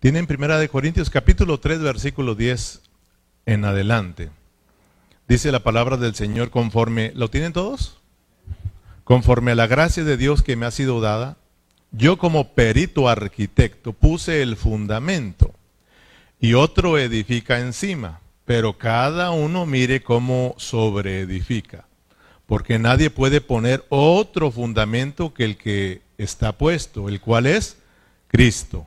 Tienen Primera de Corintios capítulo 3 versículo 10 en adelante. Dice la palabra del Señor conforme, ¿lo tienen todos? Conforme a la gracia de Dios que me ha sido dada, yo como perito arquitecto puse el fundamento y otro edifica encima, pero cada uno mire cómo sobreedifica, porque nadie puede poner otro fundamento que el que está puesto, el cual es Cristo.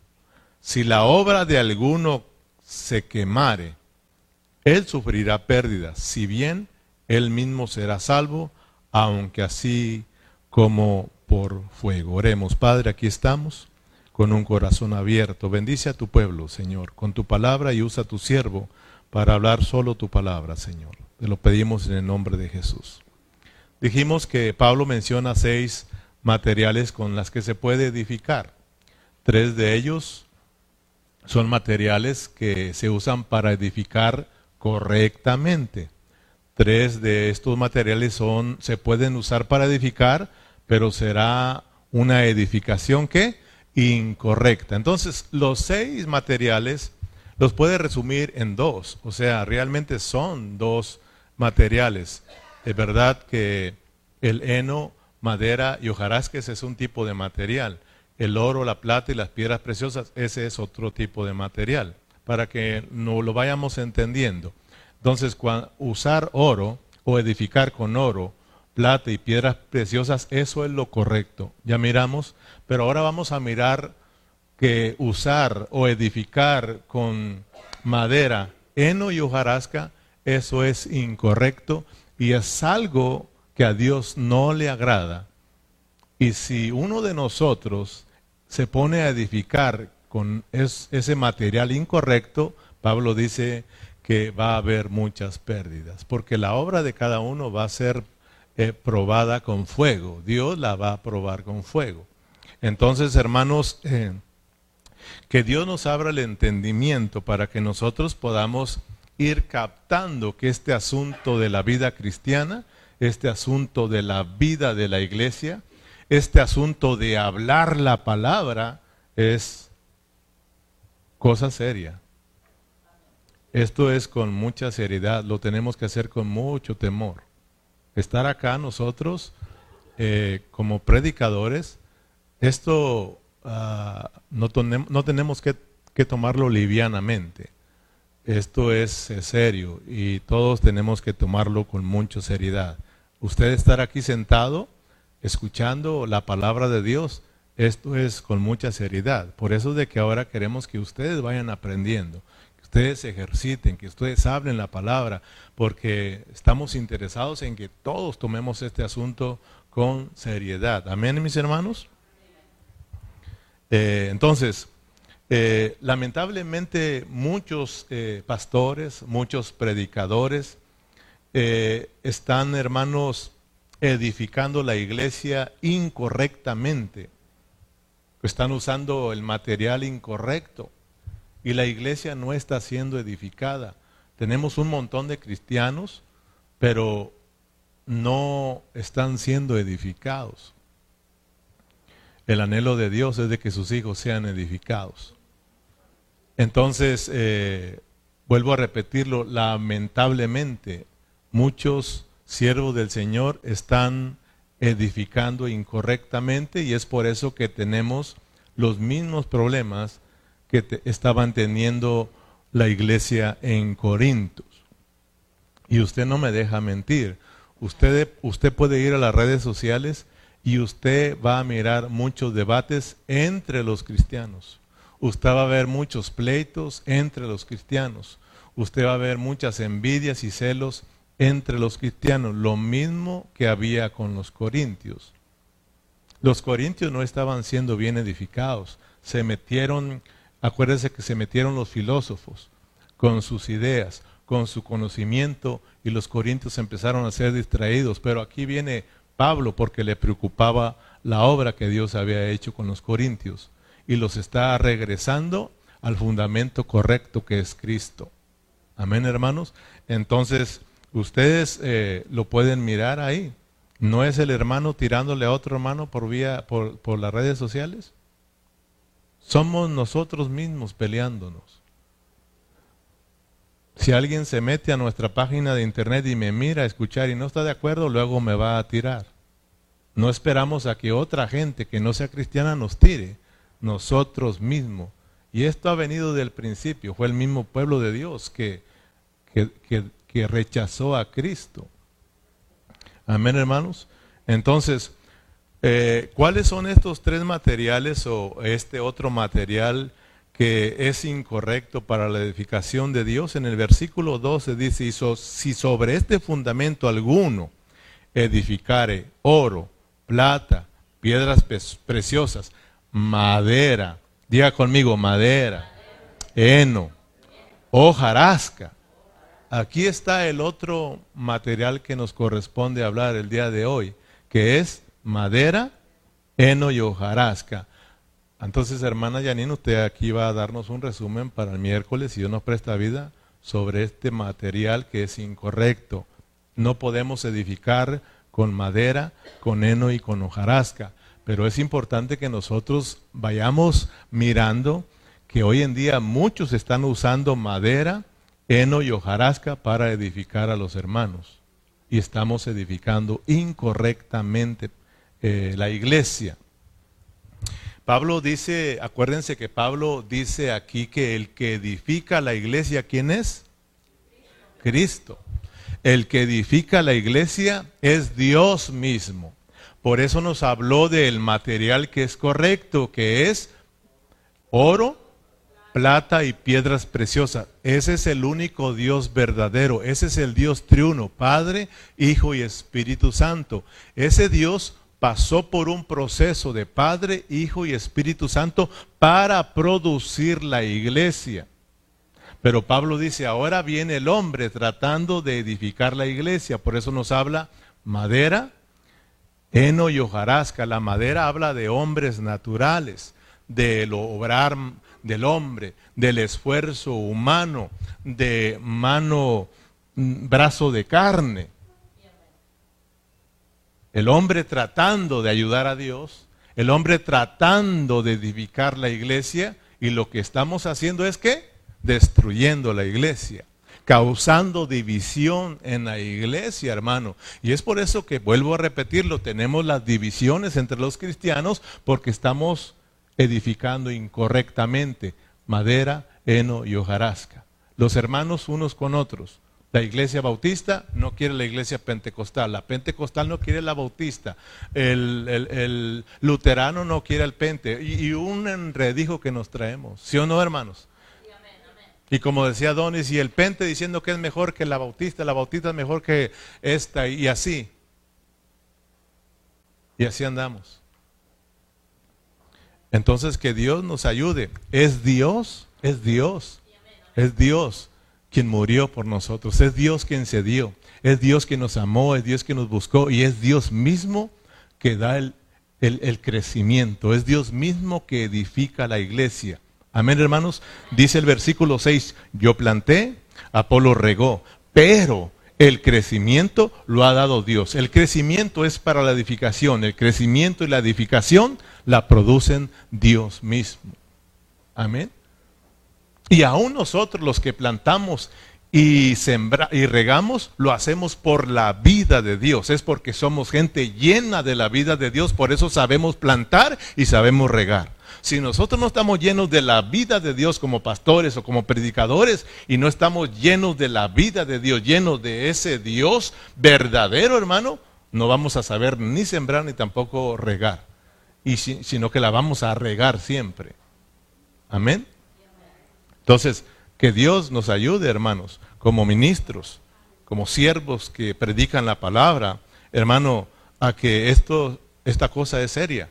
Si la obra de alguno se quemare, él sufrirá pérdidas, si bien él mismo será salvo, aunque así como por fuego. Oremos, Padre, aquí estamos con un corazón abierto. Bendice a tu pueblo, Señor, con tu palabra y usa a tu siervo para hablar solo tu palabra, Señor. Te lo pedimos en el nombre de Jesús. Dijimos que Pablo menciona seis materiales con las que se puede edificar. Tres de ellos son materiales que se usan para edificar correctamente. Tres de estos materiales son, se pueden usar para edificar, pero será una edificación que incorrecta. Entonces, los seis materiales los puede resumir en dos, o sea, realmente son dos materiales. Es verdad que el heno, madera y hojarasca es un tipo de material el oro, la plata y las piedras preciosas, ese es otro tipo de material, para que no lo vayamos entendiendo. Entonces, usar oro o edificar con oro, plata y piedras preciosas, eso es lo correcto. Ya miramos, pero ahora vamos a mirar que usar o edificar con madera, heno y hojarasca, eso es incorrecto y es algo que a Dios no le agrada. Y si uno de nosotros se pone a edificar con ese material incorrecto, Pablo dice que va a haber muchas pérdidas, porque la obra de cada uno va a ser eh, probada con fuego, Dios la va a probar con fuego. Entonces, hermanos, eh, que Dios nos abra el entendimiento para que nosotros podamos ir captando que este asunto de la vida cristiana, este asunto de la vida de la iglesia, este asunto de hablar la palabra es cosa seria. Esto es con mucha seriedad, lo tenemos que hacer con mucho temor. Estar acá nosotros eh, como predicadores, esto ah, no, tenemos que, que, tomarlo livianamente. Esto es serio y todos tenemos que tomarlo con mucha seriedad. Usted estar aquí sentado escuchando la palabra de Dios, esto es con mucha seriedad. Por eso es de que ahora queremos que ustedes vayan aprendiendo, que ustedes ejerciten, que ustedes hablen la palabra, porque estamos interesados en que todos tomemos este asunto con seriedad. Amén, mis hermanos. Eh, entonces, eh, lamentablemente muchos eh, pastores, muchos predicadores están, hermanos, edificando la iglesia incorrectamente. Están usando el material incorrecto y la iglesia no está siendo edificada. Tenemos un montón de cristianos, pero no están siendo edificados. El anhelo de Dios es de que sus hijos sean edificados. Entonces, eh, vuelvo a repetirlo, lamentablemente muchos siervos del Señor están edificando incorrectamente y es por eso que tenemos los mismos problemas que estaban teniendo la iglesia en Corintios. Y usted no me deja mentir. Usted, usted puede ir a las redes sociales y usted va a mirar muchos debates entre los cristianos. Usted va a ver muchos pleitos entre los cristianos. Usted va a ver muchas envidias y celos entre los cristianos, lo mismo que había con los corintios. Los corintios no estaban siendo bien edificados, se metieron Acuérdense que se metieron los filósofos con sus ideas, con su conocimiento, y los corintios empezaron a ser distraídos. Pero aquí viene Pablo porque le preocupaba la obra que Dios había hecho con los corintios y los está regresando al fundamento correcto que es Cristo. Amén, hermanos. Entonces, ustedes eh, lo pueden mirar ahí. ¿No es el hermano tirándole a otro hermano por vía por, las redes sociales? Somos nosotros mismos peleándonos. Si alguien se mete a nuestra página de internet y me mira a escuchar y no está de acuerdo, luego me va a tirar. No esperamos a que otra gente que no sea cristiana nos tire, nosotros mismos. Y esto ha venido del principio, fue el mismo pueblo de Dios que, que, rechazó a Cristo. Amén, hermanos. Entonces, eh, ¿cuáles son estos tres materiales o este otro material que es incorrecto para la edificación de Dios? En el versículo 12 dice, si sobre este fundamento alguno edificare oro, plata, piedras preciosas, madera, diga conmigo, madera, heno, hojarasca. Aquí está el otro material que nos corresponde hablar el día de hoy, que es madera, heno y hojarasca. Entonces, hermana Janine, usted aquí va a darnos un resumen para el miércoles, si Dios nos presta vida, sobre este material que es incorrecto. No podemos edificar con madera, con heno y con hojarasca. Pero es importante que nosotros vayamos mirando que hoy en día muchos están usando madera, heno y hojarasca para edificar a los hermanos. Y estamos edificando incorrectamente eh, la iglesia. Pablo dice, acuérdense que Pablo dice aquí que el que edifica la iglesia, ¿quién es? Cristo. El que edifica la iglesia es Dios mismo. Por eso nos habló del material que es correcto, que es oro, plata y piedras preciosas. Ese es el único Dios verdadero. Ese es el Dios triuno, Padre, Hijo y Espíritu Santo. Ese Dios pasó por un proceso de Padre, Hijo y Espíritu Santo para producir la iglesia. Pero Pablo dice, ahora viene el hombre tratando de edificar la iglesia, por eso nos habla madera, heno y hojarasca. La madera habla de hombres naturales, del obrar del hombre, del esfuerzo humano, de mano, mm, brazo de carne. El hombre tratando de ayudar a Dios, el hombre tratando de edificar la iglesia, y lo que estamos haciendo es que destruyendo la iglesia, causando división en la iglesia, hermano. Y es por eso que, vuelvo a repetirlo, tenemos las divisiones entre los cristianos porque estamos edificando incorrectamente madera, heno y hojarasca. Los hermanos unos con otros. La iglesia bautista no quiere la iglesia pentecostal, la pentecostal no quiere la bautista, el, luterano no quiere el pente, y, y un enredijo que nos traemos, ¿sí o no, hermanos? Y como decía Donis, y el pente diciendo que es mejor que la bautista, la bautista es mejor que esta, y así. Y así andamos. Entonces que Dios nos ayude. Es Dios, es Dios, es Dios quien murió por nosotros, es Dios quien se dio, es Dios quien nos amó, es Dios quien nos buscó y es Dios mismo que da el, el crecimiento, es Dios mismo que edifica la iglesia. Amén, hermanos. Dice el versículo 6, yo planté, Apolo regó, pero el crecimiento lo ha dado Dios. El crecimiento es para la edificación, el crecimiento y la edificación la producen Dios mismo. Amén. Y aún nosotros los que plantamos y, sembra, y regamos, lo hacemos por la vida de Dios. Es porque somos gente llena de la vida de Dios, por eso sabemos plantar y sabemos regar. Si nosotros no estamos llenos de la vida de Dios como pastores o como predicadores y no estamos llenos de la vida de Dios, llenos de ese Dios verdadero, hermano, no vamos a saber ni sembrar ni tampoco regar, y sino que la vamos a regar siempre. Amén. Entonces, que Dios nos ayude, hermanos, como ministros, como siervos que predican la palabra, hermano, a que esto, esta cosa es seria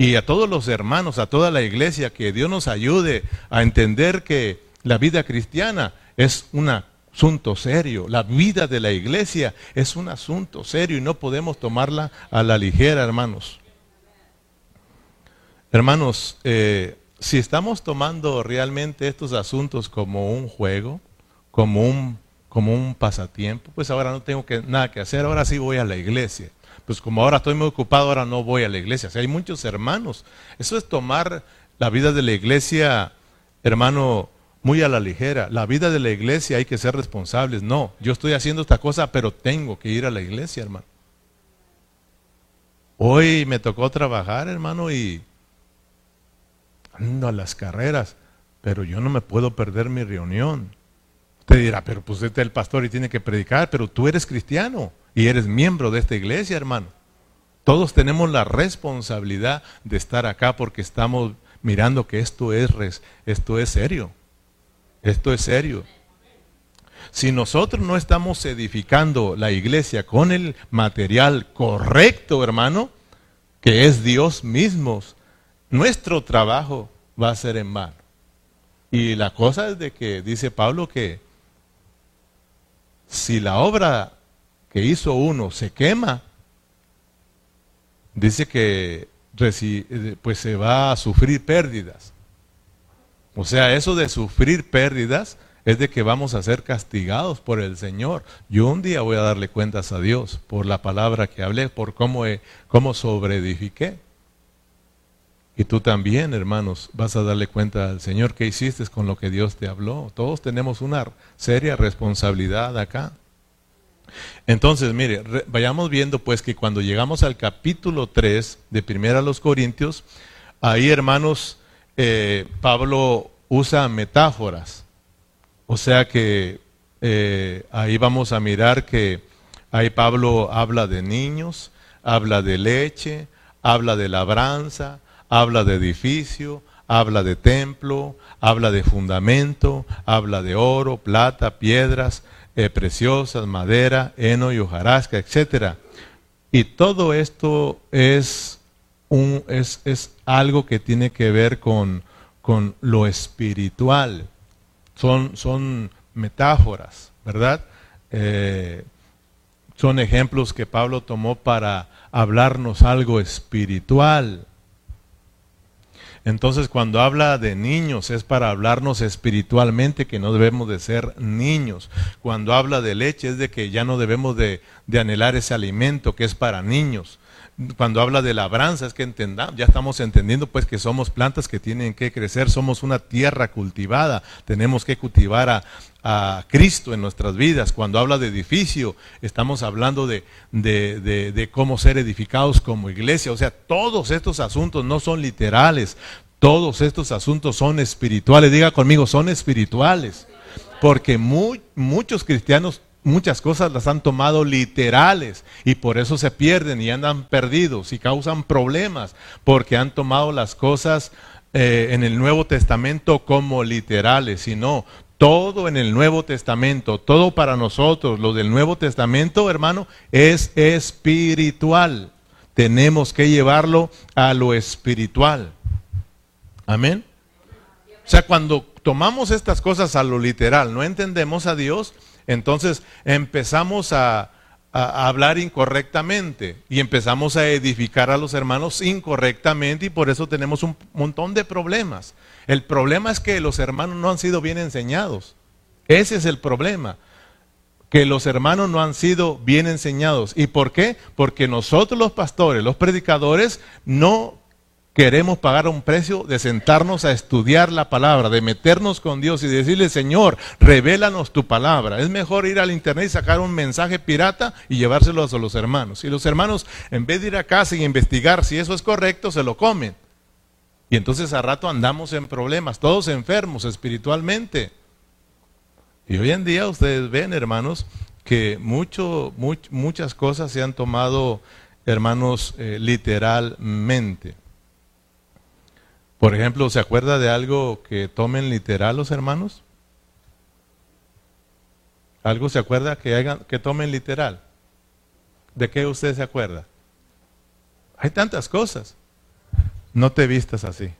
Y a todos los hermanos, a toda la iglesia, que Dios nos ayude a entender que la vida cristiana es un asunto serio. La vida de la iglesia es un asunto serio y no podemos tomarla a la ligera, hermanos. Hermanos, eh, si estamos tomando realmente estos asuntos como un juego, como un, como un pasatiempo, pues ahora no tengo que, nada que hacer, ahora sí voy a la iglesia pues como ahora estoy muy ocupado, ahora no voy a la iglesia. O hay muchos hermanos. Eso es tomar la vida de la iglesia, hermano, muy a la ligera. La vida de la iglesia hay que ser responsables. No, yo estoy haciendo esta cosa, pero tengo que ir a la iglesia, hermano. Hoy me tocó trabajar, hermano, y ando a las carreras, pero yo no me puedo perder mi reunión. Usted dirá, pero pues este es el pastor y tiene que predicar, pero tú eres cristiano y eres miembro de esta iglesia, hermano. Todos tenemos la responsabilidad de estar acá porque estamos mirando que esto es, esto es serio. Esto es serio. Si nosotros no estamos edificando la iglesia con el material correcto, hermano, que es Dios mismo, nuestro trabajo va a ser en vano. Y la cosa es de que dice Pablo que si la obra que hizo uno se quema, dice que pues se va a sufrir pérdidas. O sea, eso de sufrir pérdidas es de que vamos a ser castigados por el Señor. Yo un día voy a darle cuentas a Dios por la palabra que hablé, por cómo, cómo sobreedifiqué. Y tú también, hermanos, vas a darle cuenta al Señor qué hiciste con lo que Dios te habló. Todos tenemos una seria responsabilidad acá. Entonces, mire, vayamos viendo pues que cuando llegamos al capítulo 3 de Primera a los Corintios, ahí hermanos, eh, Pablo usa metáforas. O sea que eh, ahí vamos a mirar que ahí Pablo habla de niños, habla de leche, habla de labranza, habla de edificio, habla de templo, habla de fundamento, habla de oro, plata, piedras, eh, preciosas, madera, heno y hojarasca, etc. Y todo esto es, un, es, es algo que tiene que ver con, con lo espiritual. Son, son metáforas, ¿verdad? Eh, son ejemplos que Pablo tomó para hablarnos algo espiritual. Entonces cuando habla de niños es para hablarnos espiritualmente que no debemos de ser niños. Cuando habla de leche es de que ya no debemos de, anhelar ese alimento que es para niños. Cuando habla de labranza es que entendamos, ya estamos entendiendo pues que somos plantas que tienen que crecer, somos una tierra cultivada, tenemos que cultivar a, a Cristo en nuestras vidas. Cuando habla de edificio, estamos hablando de, de, de, cómo ser edificados como iglesia. O sea, todos estos asuntos no son literales, todos estos asuntos son espirituales. Diga conmigo, son espirituales. Porque muchos cristianos muchas cosas las han tomado literales y por eso se pierden y andan perdidos y causan problemas porque han tomado las cosas eh, en el Nuevo Testamento como literales y no, todo en el Nuevo Testamento, todo para nosotros, lo del Nuevo Testamento, hermano, es espiritual. Tenemos que llevarlo a lo espiritual. Amén. O sea, cuando tomamos estas cosas a lo literal, no entendemos a Dios, entonces empezamos a, hablar incorrectamente y empezamos a edificar a los hermanos incorrectamente y por eso tenemos un montón de problemas. El problema es que los hermanos no han sido bien enseñados. Ese es el problema. Que los hermanos no han sido bien enseñados. ¿Y por qué? Porque nosotros los pastores, los predicadores, no queremos pagar un precio de sentarnos a estudiar la palabra, de meternos con Dios y decirle, Señor, revélanos tu palabra. Es mejor ir al internet y sacar un mensaje pirata y llevárselo a los hermanos. Y los hermanos, en vez de ir a casa y investigar si eso es correcto, se lo comen. Y entonces a rato andamos en problemas, todos enfermos espiritualmente. Y hoy en día ustedes ven, hermanos, que mucho, muchas cosas se han tomado, hermanos, eh, literalmente. Por ejemplo, ¿se acuerda de algo que tomen literal los hermanos? ¿Algo se acuerda que, hagan, que tomen literal? ¿De qué usted se acuerda? Hay tantas cosas. no te vistas así.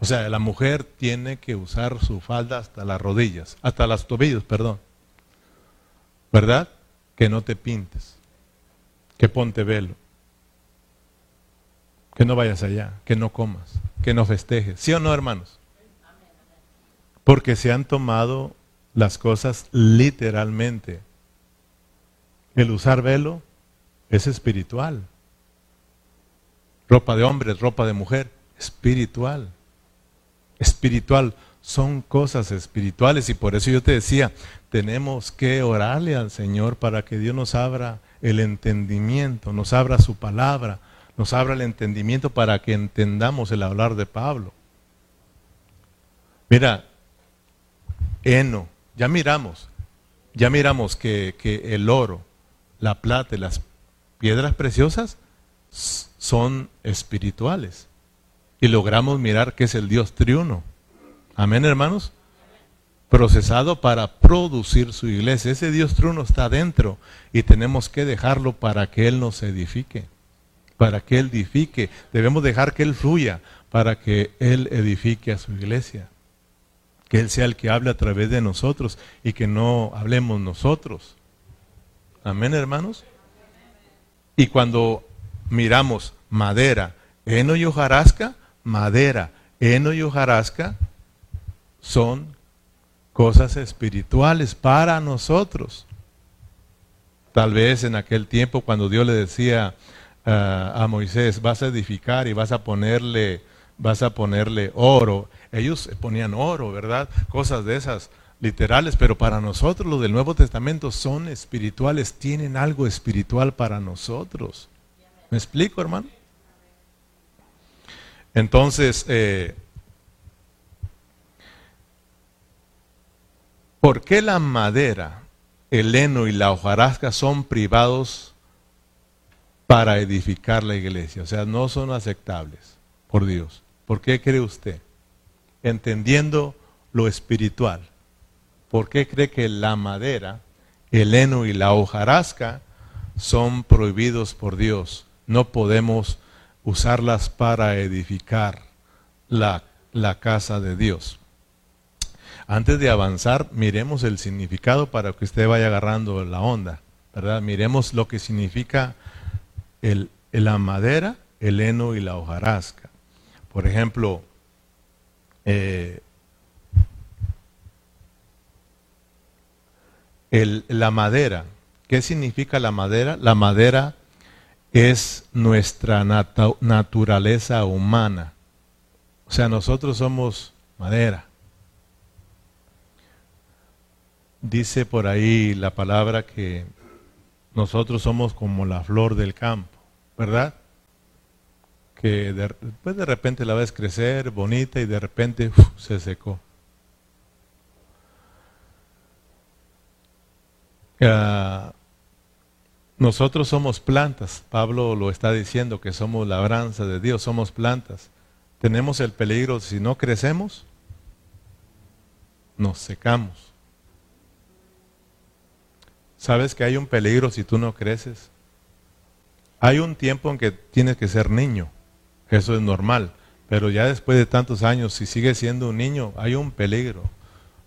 O sea, la mujer tiene que usar su falda hasta las rodillas, hasta las tobillos, perdón. ¿Verdad? Que no te pintes, que ponte velo, que no vayas allá, que no comas, que no festejes. ¿Sí o no, hermanos? Porque se han tomado las cosas literalmente. El usar velo es espiritual. Ropa de hombre, ropa de mujer, espiritual. Espiritual. Son cosas espirituales y por eso yo te decía, tenemos que orarle al Señor para que Dios nos abra el entendimiento, nos abra su palabra, nos abra el entendimiento para que entendamos el hablar de Pablo. Mira, heno, ya miramos, ya miramos que, que el oro, la plata y las piedras preciosas son espirituales. Y logramos mirar que es el Dios triuno. Amén, hermanos. Procesado para producir su iglesia. Ese Dios triuno está dentro y tenemos que dejarlo para que Él nos edifique. Para que Él edifique. Debemos dejar que Él fluya para que Él edifique a su iglesia. Que Él sea el que hable a través de nosotros y que no hablemos nosotros. Amén, hermanos. Y cuando miramos madera, heno y hojarasca, madera, heno y hojarasca son cosas espirituales para nosotros. Tal vez en aquel tiempo cuando Dios le decía ah, a Moisés, vas a edificar y vas a ponerle, vas a ponerle oro. Ellos ponían oro, ¿verdad? Cosas de esas literales, pero para nosotros los del Nuevo Testamento son espirituales, tienen algo espiritual para nosotros. ¿Me explico, hermano? Entonces, eh, ¿por qué la madera, el heno y la hojarasca son privados para edificar la iglesia? O sea, no son aceptables por Dios. ¿Por qué cree usted? Entendiendo lo espiritual. ¿Por qué cree que la madera, el heno y la hojarasca son prohibidos por Dios? No podemos usarlas para edificar la, la casa de Dios. Antes de avanzar, miremos el significado para que usted vaya agarrando la onda, ¿verdad? Miremos lo que significa el, la madera, el heno y la hojarasca. Por ejemplo, eh, la madera. ¿Qué significa la madera? La madera es nuestra naturaleza humana. O sea, nosotros somos madera. Dice por ahí la palabra que nosotros somos como la flor del campo, ¿verdad? Que de, pues de repente la ves crecer bonita y de repente se secó. Ah, nosotros somos plantas, Pablo lo está diciendo que somos labranza de Dios, somos plantas. Tenemos el peligro, si no crecemos, nos secamos. ¿Sabes que hay un peligro si tú no creces? Hay un tiempo en que tienes que ser niño, eso es normal, pero ya después de tantos años, si sigues siendo un niño, hay un peligro.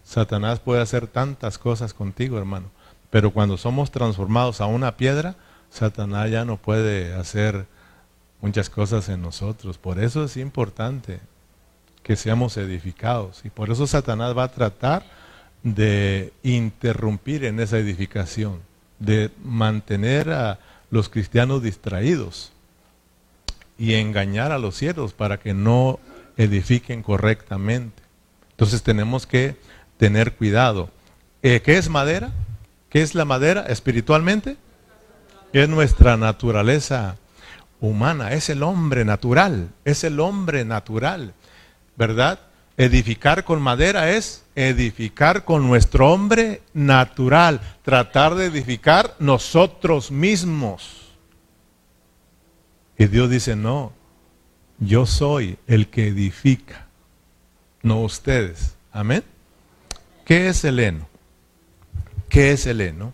Satanás puede hacer tantas cosas contigo, hermano. Pero cuando somos transformados a una piedra, Satanás ya no puede hacer muchas cosas en nosotros. Por eso es importante que seamos edificados. Y por eso Satanás va a tratar de interrumpir en esa edificación, de mantener a los cristianos distraídos y engañar a los cielos para que no edifiquen correctamente. Entonces tenemos que tener cuidado. Eh, ¿Qué es madera? ¿Qué es la madera espiritualmente? Es nuestra naturaleza humana, es el hombre natural, es el hombre natural, ¿verdad? Edificar con madera es edificar con nuestro hombre natural, tratar de edificar nosotros mismos. Y Dios dice, no, yo soy el que edifica, no ustedes. Amén. ¿Qué es el heno? ¿Qué es el heno?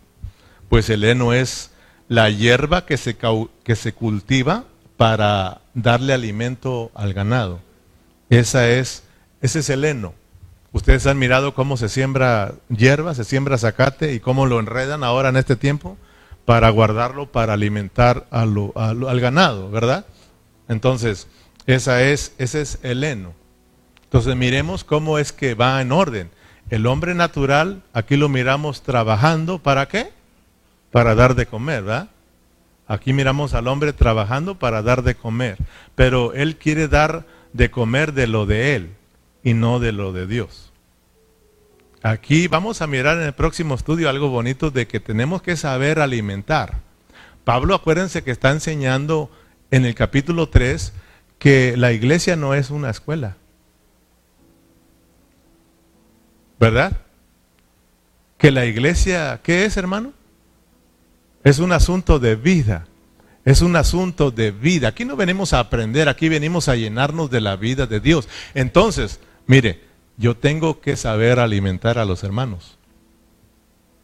Pues el heno es la hierba que se, que se cultiva para darle alimento al ganado. Esa es, ese es el heno. Ustedes han mirado cómo se siembra hierba, se siembra zacate y cómo lo enredan ahora en este tiempo para guardarlo para alimentar al ganado, ¿verdad? Entonces, esa es, ese es el heno. Entonces miremos cómo es que va en orden. El hombre natural, aquí lo miramos trabajando, ¿para qué? Para dar de comer, ¿verdad? Aquí miramos al hombre trabajando para dar de comer, pero él quiere dar de comer de lo de él y no de lo de Dios. Aquí vamos a mirar en el próximo estudio algo bonito de que tenemos que saber alimentar. Pablo, acuérdense que está enseñando en el capítulo 3 que la iglesia no es una escuela. ¿Verdad? Que la iglesia, ¿qué es, hermano? Es un asunto de vida. Es un asunto de vida. Aquí no venimos a aprender, aquí venimos a llenarnos de la vida de Dios. Entonces, mire, yo tengo que saber alimentar a los hermanos.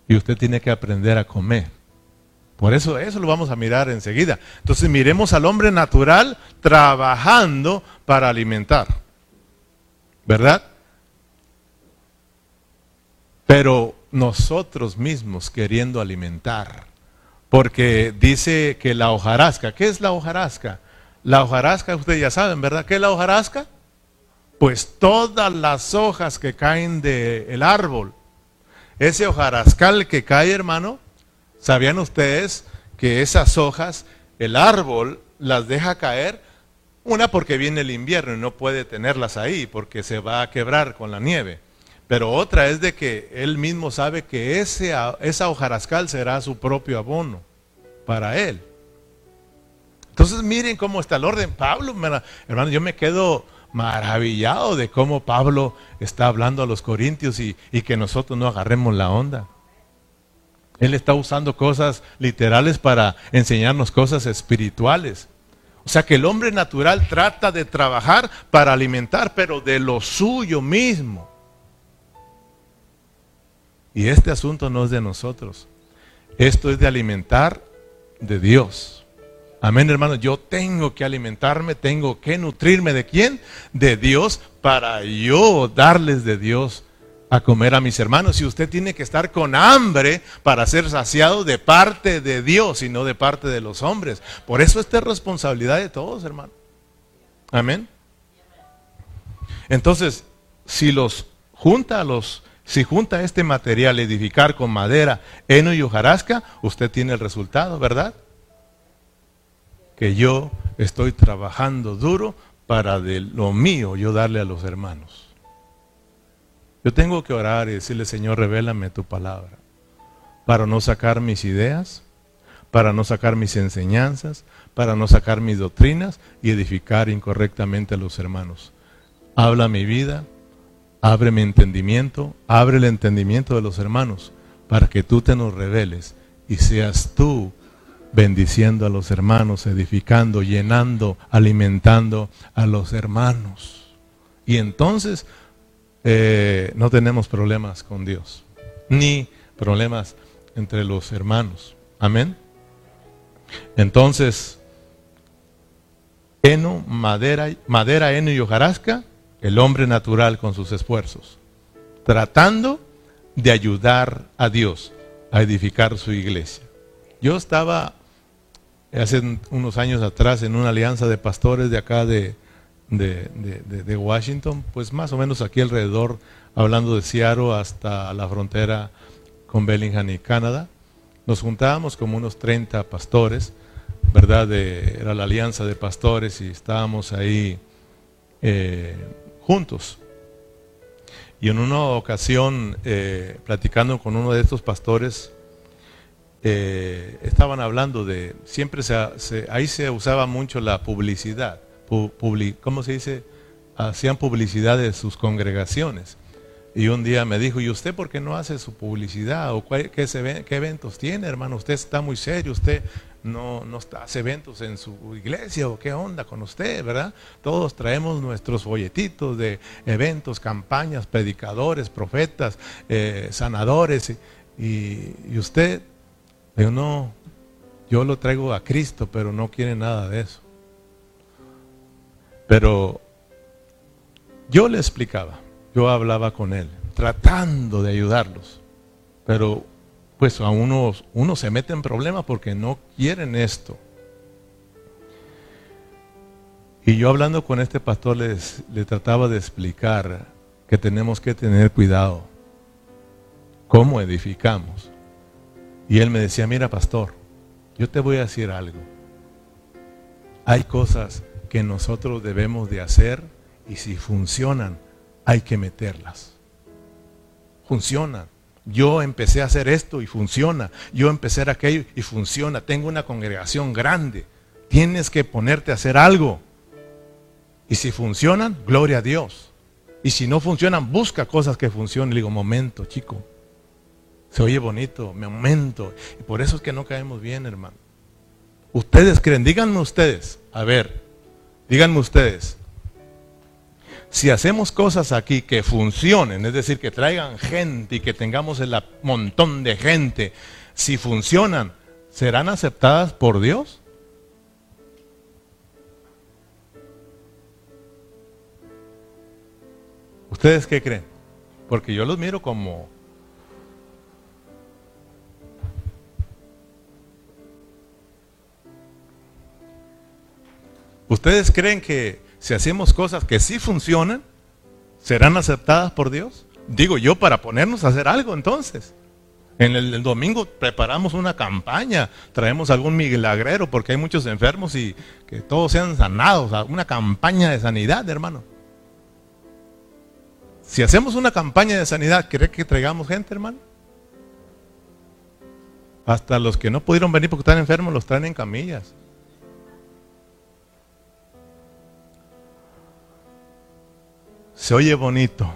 Y usted tiene que aprender a comer. Por eso, eso lo vamos a mirar enseguida. Entonces, miremos al hombre natural trabajando para alimentar. ¿Verdad? Pero nosotros mismos queriendo alimentar. Porque dice que la hojarasca, ¿qué es la hojarasca? La hojarasca, ustedes ya saben, ¿verdad? ¿Qué es la hojarasca? Pues todas las hojas que caen del árbol. Ese hojarascal que cae, hermano, ¿sabían ustedes que esas hojas, el árbol las deja caer? Una porque viene el invierno y no puede tenerlas ahí porque se va a quebrar con la nieve. Pero otra es de que él mismo sabe que ese, esa hojarascal será su propio abono para él. Entonces miren cómo está el orden. Pablo, hermano, yo me quedo maravillado de cómo Pablo está hablando a los corintios y, que nosotros no agarremos la onda. Él está usando cosas literales para enseñarnos cosas espirituales. O sea que el hombre natural trata de trabajar para alimentar, pero de lo suyo mismo. Y este asunto no es de nosotros. Esto es de alimentar de Dios. Amén, hermano. Yo tengo que alimentarme, tengo que nutrirme de quién? De Dios para yo darles de Dios a comer a mis hermanos. Y usted tiene que estar con hambre para ser saciado de parte de Dios y no de parte de los hombres. Por eso esta es responsabilidad de todos, hermano. Amén. Entonces, si los junta a los si junta este material edificar con madera, heno y hojarasca, usted tiene el resultado, ¿verdad? Que yo estoy trabajando duro para de lo mío yo darle a los hermanos. Yo tengo que orar y decirle, Señor, revélame tu palabra, para no sacar mis ideas, para no sacar mis enseñanzas, para no sacar mis doctrinas y edificar incorrectamente a los hermanos. Habla mi vida, Abre mi entendimiento, abre el entendimiento de los hermanos, para que tú te nos reveles y seas tú bendiciendo a los hermanos, edificando, llenando, alimentando a los hermanos. Y entonces eh, no tenemos problemas con Dios, ni problemas entre los hermanos. Amén. Entonces, heno, madera, madera, heno y hojarasca el hombre natural con sus esfuerzos, tratando de ayudar a Dios a edificar su iglesia. Yo estaba hace unos años atrás en una alianza de pastores de acá de, de, Washington, pues más o menos aquí alrededor, hablando de Seattle hasta la frontera con Bellingham y Canadá. Nos juntábamos como unos 30 pastores, ¿verdad? era la alianza de pastores y estábamos ahí eh, juntos. Y en una ocasión, eh, platicando con uno de estos pastores, eh, estaban hablando de, siempre se, ahí se usaba mucho la publicidad, ¿cómo se dice? Hacían publicidad de sus congregaciones. Y un día me dijo, ¿y usted por qué no hace su publicidad? ¿O qué, eventos tiene, hermano? Usted está muy serio, usted no, no hace eventos en su iglesia o qué onda con usted, ¿verdad? Todos traemos nuestros folletitos de eventos, campañas, predicadores, profetas, eh, sanadores. Y usted, yo no, yo lo traigo a Cristo, pero no quiere nada de eso. Pero yo le explicaba, yo hablaba con él, tratando de ayudarlos. Pero pues a unos, uno se mete en problemas porque no quieren esto. Y yo hablando con este pastor les, le trataba de explicar que tenemos que tener cuidado cómo edificamos. Y él me decía, mira pastor, yo te voy a decir algo. Hay cosas que nosotros debemos de hacer y si funcionan, hay que meterlas. Funcionan. Yo empecé a hacer esto y funciona. Yo empecé a aquello y funciona. Tengo una congregación grande. Tienes que ponerte a hacer algo. Y si funcionan, gloria a Dios. Y si no funcionan, busca cosas que funcionen. Le digo, momento, chico. Se oye bonito, me aumento. Y por eso es que no caemos bien, hermano. Ustedes creen, díganme ustedes, a ver, díganme ustedes, si hacemos cosas aquí que funcionen, es decir, que traigan gente y que tengamos el montón de gente, si funcionan, ¿serán aceptadas por Dios? ¿Ustedes qué creen? Porque yo los miro como... ¿Ustedes creen que si hacemos cosas que sí funcionan, serán aceptadas por Dios? Digo yo para ponernos a hacer algo entonces. En el, domingo preparamos una campaña, traemos algún milagrero porque hay muchos enfermos y que todos sean sanados, una campaña de sanidad, hermano. Si hacemos una campaña de sanidad, ¿cree que traigamos gente, hermano? Hasta los que no pudieron venir porque están enfermos los traen en camillas. Se oye bonito.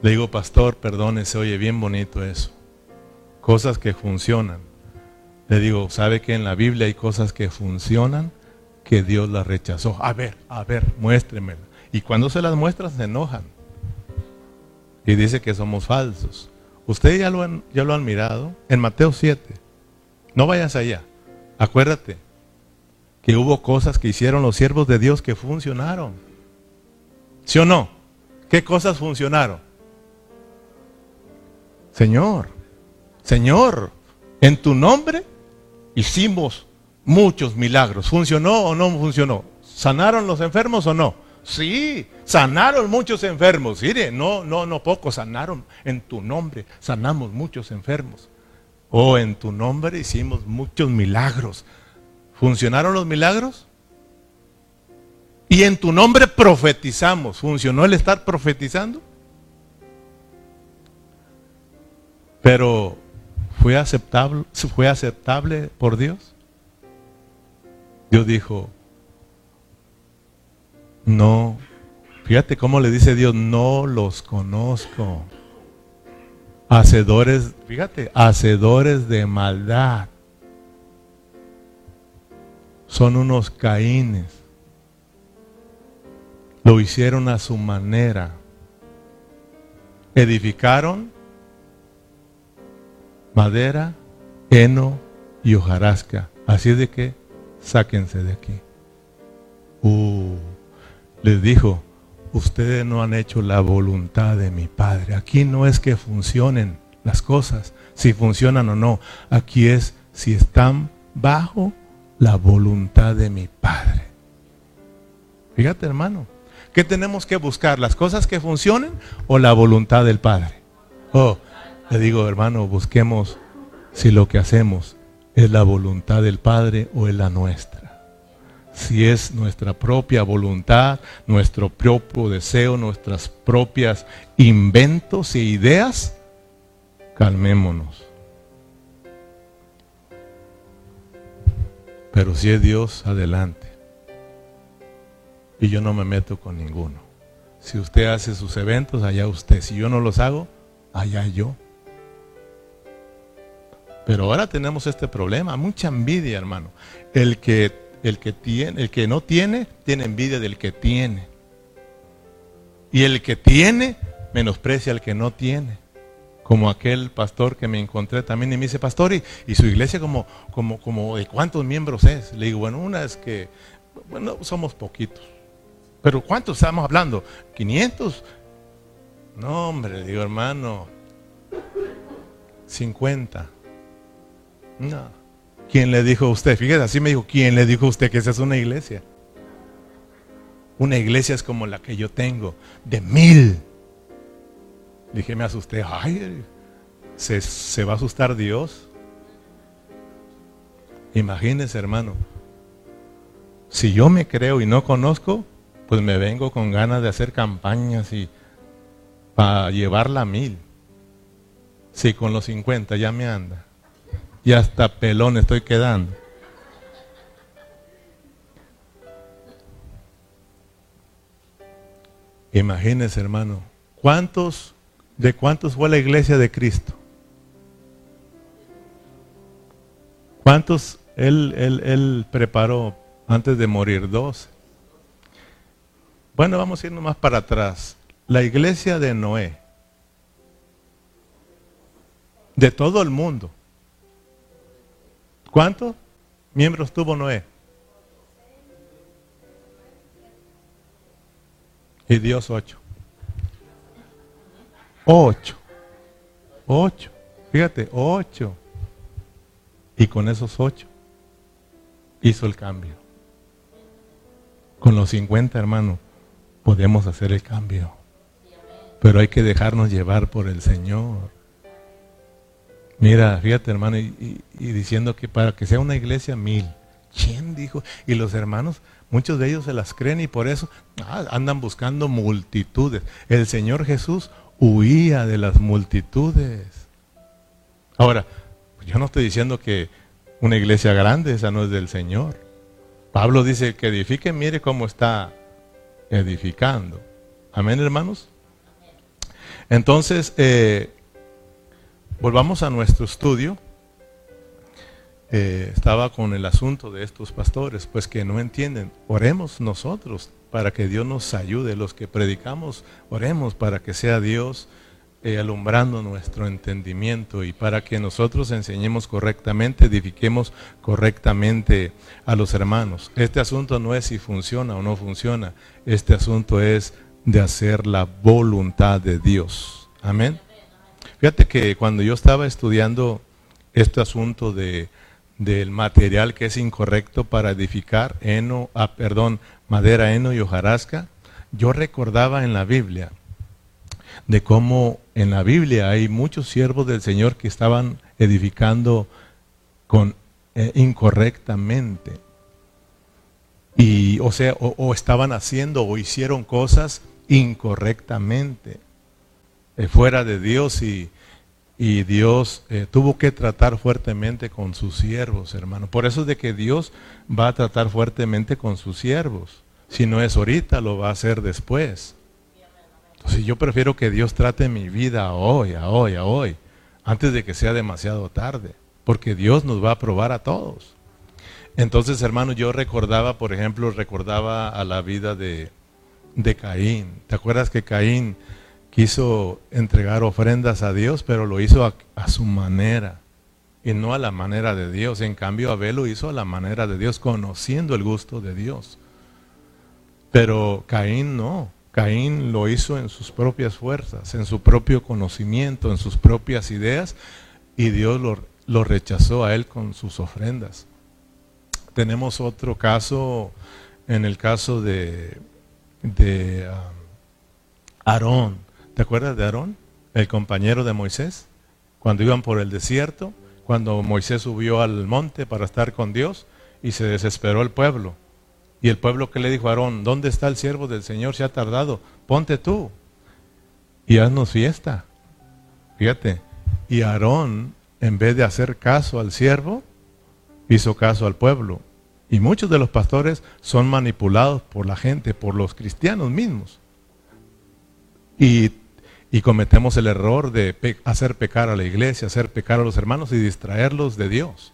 Le digo, pastor, perdone, se oye bien bonito eso. Cosas que funcionan. Le digo, ¿sabe que en la Biblia hay cosas que funcionan que Dios las rechazó? A ver, a ver, muéstremela. Y cuando se las muestra se enojan y dice que somos falsos. Ustedes ya lo han, ya lo han mirado en Mateo 7. No vayas allá. Acuérdate que hubo cosas que hicieron los siervos de Dios que funcionaron. ¿Sí o no? ¿Qué cosas funcionaron? Señor, Señor, en tu nombre hicimos muchos milagros. ¿Funcionó o no funcionó? ¿Sanaron los enfermos o no? Sí, sanaron muchos enfermos. Mire, no, no, no pocos sanaron. En tu nombre sanamos muchos enfermos. O oh, en tu nombre hicimos muchos milagros. ¿Funcionaron los milagros? Y en tu nombre profetizamos. ¿Funcionó el estar profetizando? Pero ¿fue aceptable, fue aceptable por Dios? Dios dijo, no, fíjate cómo le dice Dios, no los conozco. Hacedores, fíjate, hacedores de maldad. Son unos caínes. Lo hicieron a su manera. Edificaron madera, heno y hojarasca. Así de que sáquense de aquí. Uh les dijo, ustedes no han hecho la voluntad de mi Padre. Aquí no es que funcionen las cosas, si funcionan o no. Aquí es si están bajo la voluntad de mi Padre. Fíjate hermano, ¿qué tenemos que buscar? ¿Las cosas que funcionen o la voluntad del Padre? Oh, le digo hermano, busquemos si lo que hacemos es la voluntad del Padre o es la nuestra si es nuestra propia voluntad, nuestro propio deseo, nuestras propias inventos e ideas, calmémonos. Pero si es Dios, adelante. Y yo no me meto con ninguno. Si usted hace sus eventos, allá usted. Si yo no los hago, allá yo. Pero ahora tenemos este problema, mucha envidia, hermano. El que el que, tiene, el que no tiene, tiene envidia del que tiene. Y el que tiene, menosprecia al que no tiene. Como aquel pastor que me encontré también y me dice, pastor, ¿y, su iglesia como, como, como de cuántos miembros es? Le digo, bueno, una es que, bueno, somos poquitos. Pero ¿cuántos estamos hablando? ¿500? No, hombre, digo hermano, 50. No. ¿Quién le dijo a usted? Fíjese, así me dijo, ¿quién le dijo a usted que esa es una iglesia? Una iglesia es como la que yo tengo, de mil. Dije, me asusté, ay, ¿se, se va a asustar Dios? Imagínese, hermano, si yo me creo y no conozco, pues me vengo con ganas de hacer campañas y para llevarla a mil. Si con los 50 ya me anda. Y hasta pelón estoy quedando. Imagínese, hermano, ¿cuántos de cuántos fue la iglesia de Cristo? ¿Cuántos él, él, él preparó antes de morir? Dos. Bueno, vamos a irnos más para atrás. La iglesia de Noé. De todo el mundo. ¿Cuántos miembros tuvo Noé? Y Dios ocho. Ocho. Ocho. Fíjate, ocho. Y con esos ocho hizo el cambio. Con los 50 hermanos podemos hacer el cambio. Pero hay que dejarnos llevar por el Señor. Mira, fíjate hermano, y, diciendo que para que sea una iglesia mil. ¿Quién dijo? Y los hermanos, muchos de ellos se las creen y por eso ah, andan buscando multitudes. El Señor Jesús huía de las multitudes. Ahora, yo no estoy diciendo que una iglesia grande, esa no es del Señor. Pablo dice que edifique, mire cómo está edificando. Amén, hermanos. Entonces, eh, volvamos a nuestro estudio. Eh, estaba con el asunto de estos pastores, pues que no entienden. Oremos nosotros para que Dios nos ayude. Los que predicamos, oremos para que sea Dios eh, alumbrando nuestro entendimiento y para que nosotros enseñemos correctamente, edifiquemos correctamente a los hermanos. Este asunto no es si funciona o no funciona, este asunto es de hacer la voluntad de Dios. Amén. Fíjate que cuando yo estaba estudiando este asunto de, del material que es incorrecto para edificar heno, ah, perdón, madera, heno y hojarasca, yo recordaba en la Biblia de cómo en la Biblia hay muchos siervos del Señor que estaban edificando con, eh, incorrectamente. Y, o sea, o, estaban haciendo o hicieron cosas incorrectamente, eh, fuera de Dios y, y Dios eh, tuvo que tratar fuertemente con sus siervos, hermano. Por eso es de que Dios va a tratar fuertemente con sus siervos. Si no es ahorita, lo va a hacer después. Entonces yo prefiero que Dios trate mi vida hoy, a hoy, a hoy, antes de que sea demasiado tarde, porque Dios nos va a probar a todos. Entonces, hermano, yo recordaba, por ejemplo, recordaba a la vida de, de Caín. ¿Te acuerdas que Caín quiso entregar ofrendas a Dios, pero lo hizo a, a, su manera y no a la manera de Dios? En cambio, Abel lo hizo a la manera de Dios, conociendo el gusto de Dios. Pero Caín no. Caín lo hizo en sus propias fuerzas, en su propio conocimiento, en sus propias ideas, y Dios lo, rechazó a él con sus ofrendas. Tenemos otro caso, en el caso de, de um, Aarón. ¿Te acuerdas de Aarón? El compañero de Moisés. Cuando iban por el desierto, cuando Moisés subió al monte para estar con Dios y se desesperó el pueblo. Y el pueblo que le dijo a Aarón, ¿dónde está el siervo del Señor? Se ha tardado, ponte tú y haznos fiesta. Fíjate, y Aarón, en vez de hacer caso al siervo, hizo caso al pueblo. Y muchos de los pastores son manipulados por la gente, por los cristianos mismos. Y, y cometemos el error de hacer pecar a la iglesia, hacer pecar a los hermanos y distraerlos de Dios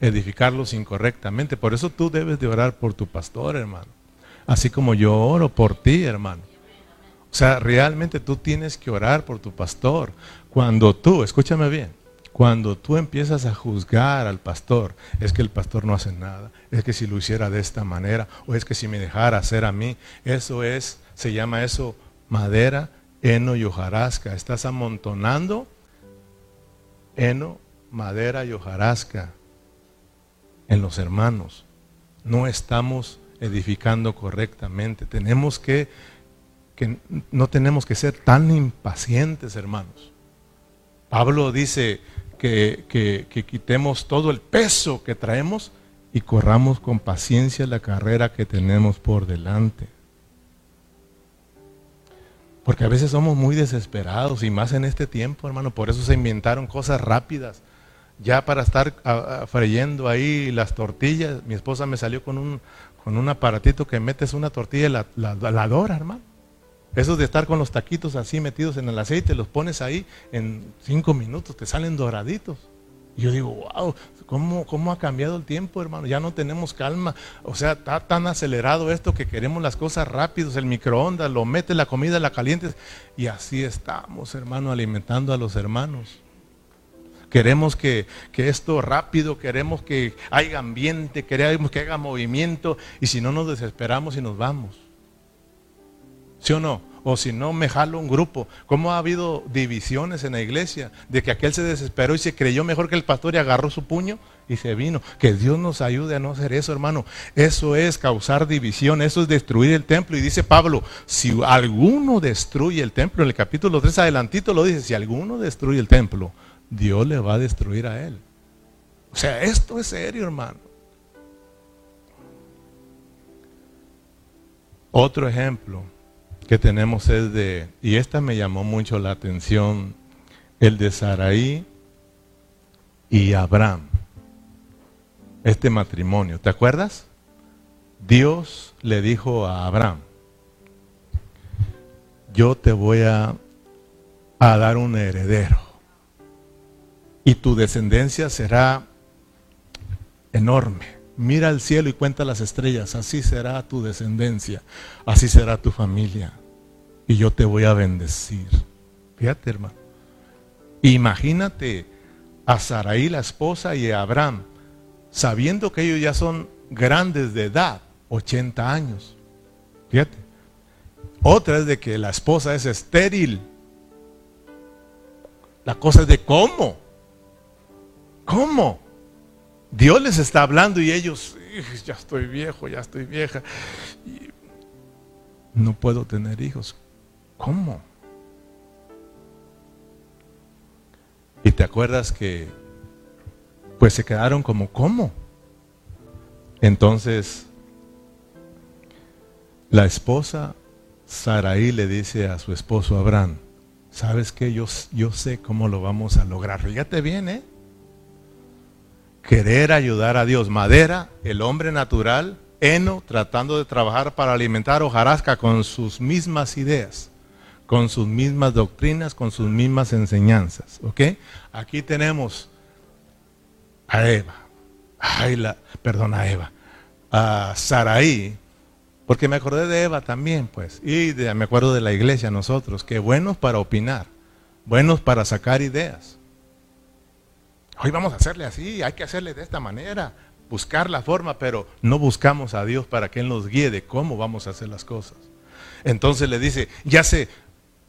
edificarlos incorrectamente. Por eso tú debes de orar por tu pastor, hermano. Así como yo oro por ti, hermano. O sea, realmente tú tienes que orar por tu pastor. Cuando tú, escúchame bien, Cuando tú empiezas a juzgar al pastor, es que el pastor no hace nada, es que si lo hiciera de esta manera, o es que si me dejara hacer a mí, eso es, se llama eso madera, heno y hojarasca. Estás amontonando heno, madera y hojarasca en los hermanos. No estamos edificando correctamente. Tenemos que, que no tenemos que ser tan impacientes, hermanos. Pablo dice que, que, quitemos todo el peso que traemos y corramos con paciencia la carrera que tenemos por delante. Porque a veces somos muy desesperados y más en este tiempo, hermano. Por eso se inventaron cosas rápidas. Ya para estar freyendo ahí las tortillas, mi esposa me salió con un, con un aparatito que metes una tortilla y la, la, la dora, hermano. Eso de estar con los taquitos así metidos en el aceite, los pones ahí en cinco minutos, te salen doraditos. Y yo digo, wow, ¿cómo, ¿cómo ha cambiado el tiempo, hermano? Ya no tenemos calma. O sea, está tan acelerado esto que queremos las cosas rápidos, el microondas, lo metes la comida, la calientes. Y así estamos, hermano, alimentando a los hermanos. Queremos que, que, esto rápido, queremos que haya ambiente, queremos que haya movimiento, y si no nos desesperamos y nos vamos. ¿Sí o no? O si no, me jalo un grupo. ¿Cómo ha habido divisiones en la iglesia? De que aquel se desesperó y se creyó mejor que el pastor y agarró su puño y se vino. Que Dios nos ayude a no hacer eso, hermano. Eso es causar división, eso es destruir el templo. Y dice Pablo, si alguno destruye el templo, en el capítulo 3 adelantito lo dice, si alguno destruye el templo, Dios le va a destruir a él. O sea, esto es serio, hermano. Otro ejemplo que tenemos es de, y esta me llamó mucho la atención, el de Saraí y Abraham. Este matrimonio, ¿te acuerdas? Dios le dijo a Abraham, yo te voy a, a dar un heredero y tu descendencia será enorme. Mira al cielo y cuenta las estrellas, así será tu descendencia, así será tu familia y yo te voy a bendecir. Fíjate, hermano. Imagínate a Saraí, la esposa, y a Abraham, sabiendo que ellos ya son grandes de edad, 80 años. Fíjate. Otra es de que la esposa es estéril. La cosa es de cómo. ¿Cómo? Dios les está hablando y ellos, ya estoy viejo, ya estoy vieja. no puedo tener hijos. ¿Cómo? Y te acuerdas que, pues se quedaron como, ¿cómo? Entonces, la esposa Saraí le dice a su esposo Abraham, ¿sabes qué? Yo, yo sé cómo lo vamos a lograr. Fíjate bien, ¿eh? Querer ayudar a Dios. Madera, el hombre natural, heno, tratando de trabajar para alimentar hojarasca con sus mismas ideas con sus mismas doctrinas, con sus mismas enseñanzas. ¿Ok? Aquí tenemos a Eva, ay, la, perdón, a Eva, a Saraí, porque me acordé de Eva también, pues, y me acuerdo de la iglesia, nosotros, que buenos para opinar, buenos para sacar ideas. Hoy vamos a hacerle así, hay que hacerle de esta manera, buscar la forma, pero no buscamos a Dios para que Él nos guíe de cómo vamos a hacer las cosas. Entonces le dice, ya sé,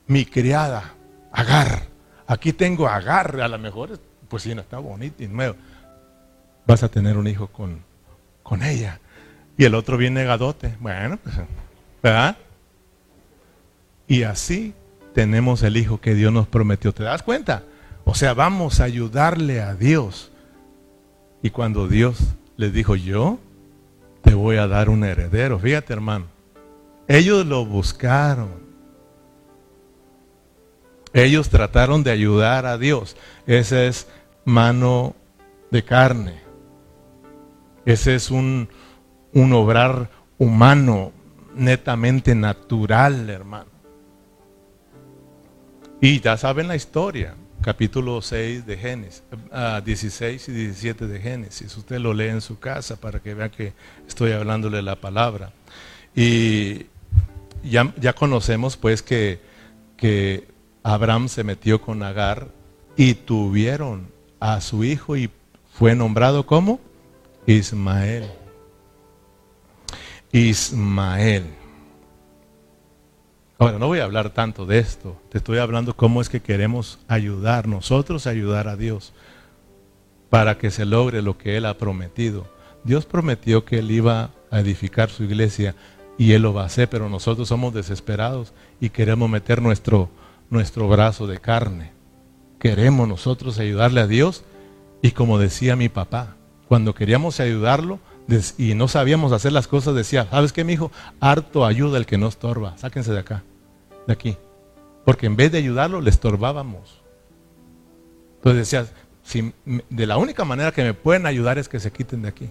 mi criada, Agar. Aquí tengo Agar, a lo mejor, pues sí, no está bonito y nuevo. Vas a tener un hijo con, con ella. Y el otro viene gadote. Bueno, pues, ¿verdad? Y así tenemos el hijo que Dios nos prometió. ¿Te das cuenta? O sea, vamos a ayudarle a Dios. Y cuando Dios les dijo, yo te voy a dar un heredero, fíjate hermano, ellos lo buscaron. Ellos trataron de ayudar a Dios. Esa es mano de carne. Ese es un, un obrar humano, netamente natural, hermano. Y ya saben la historia, capítulo 6 de Génesis, 16 ah, y 17 de Génesis. Usted lo lee en su casa para que vea que estoy hablándole la palabra. Y ya, ya conocemos pues que, que Abraham se metió con Agar y tuvieron a su hijo y fue nombrado como Ismael. Ismael. Ahora, no voy a hablar tanto de esto, te estoy hablando cómo es que queremos ayudar nosotros a ayudar a Dios para que se logre lo que Él ha prometido. Dios prometió que Él iba a edificar su iglesia y Él lo va a hacer, pero nosotros somos desesperados y queremos meter nuestro, nuestro brazo de carne. Queremos nosotros ayudarle a Dios y como decía mi papá, cuando queríamos ayudarlo y no sabíamos hacer las cosas, decía, ¿sabes qué, mi hijo? Harto ayuda el que no estorba. Sáquense de acá, aquí. Porque en vez de ayudarlo, le estorbábamos. Entonces decía, si, de la única manera que me pueden ayudar es que se quiten de aquí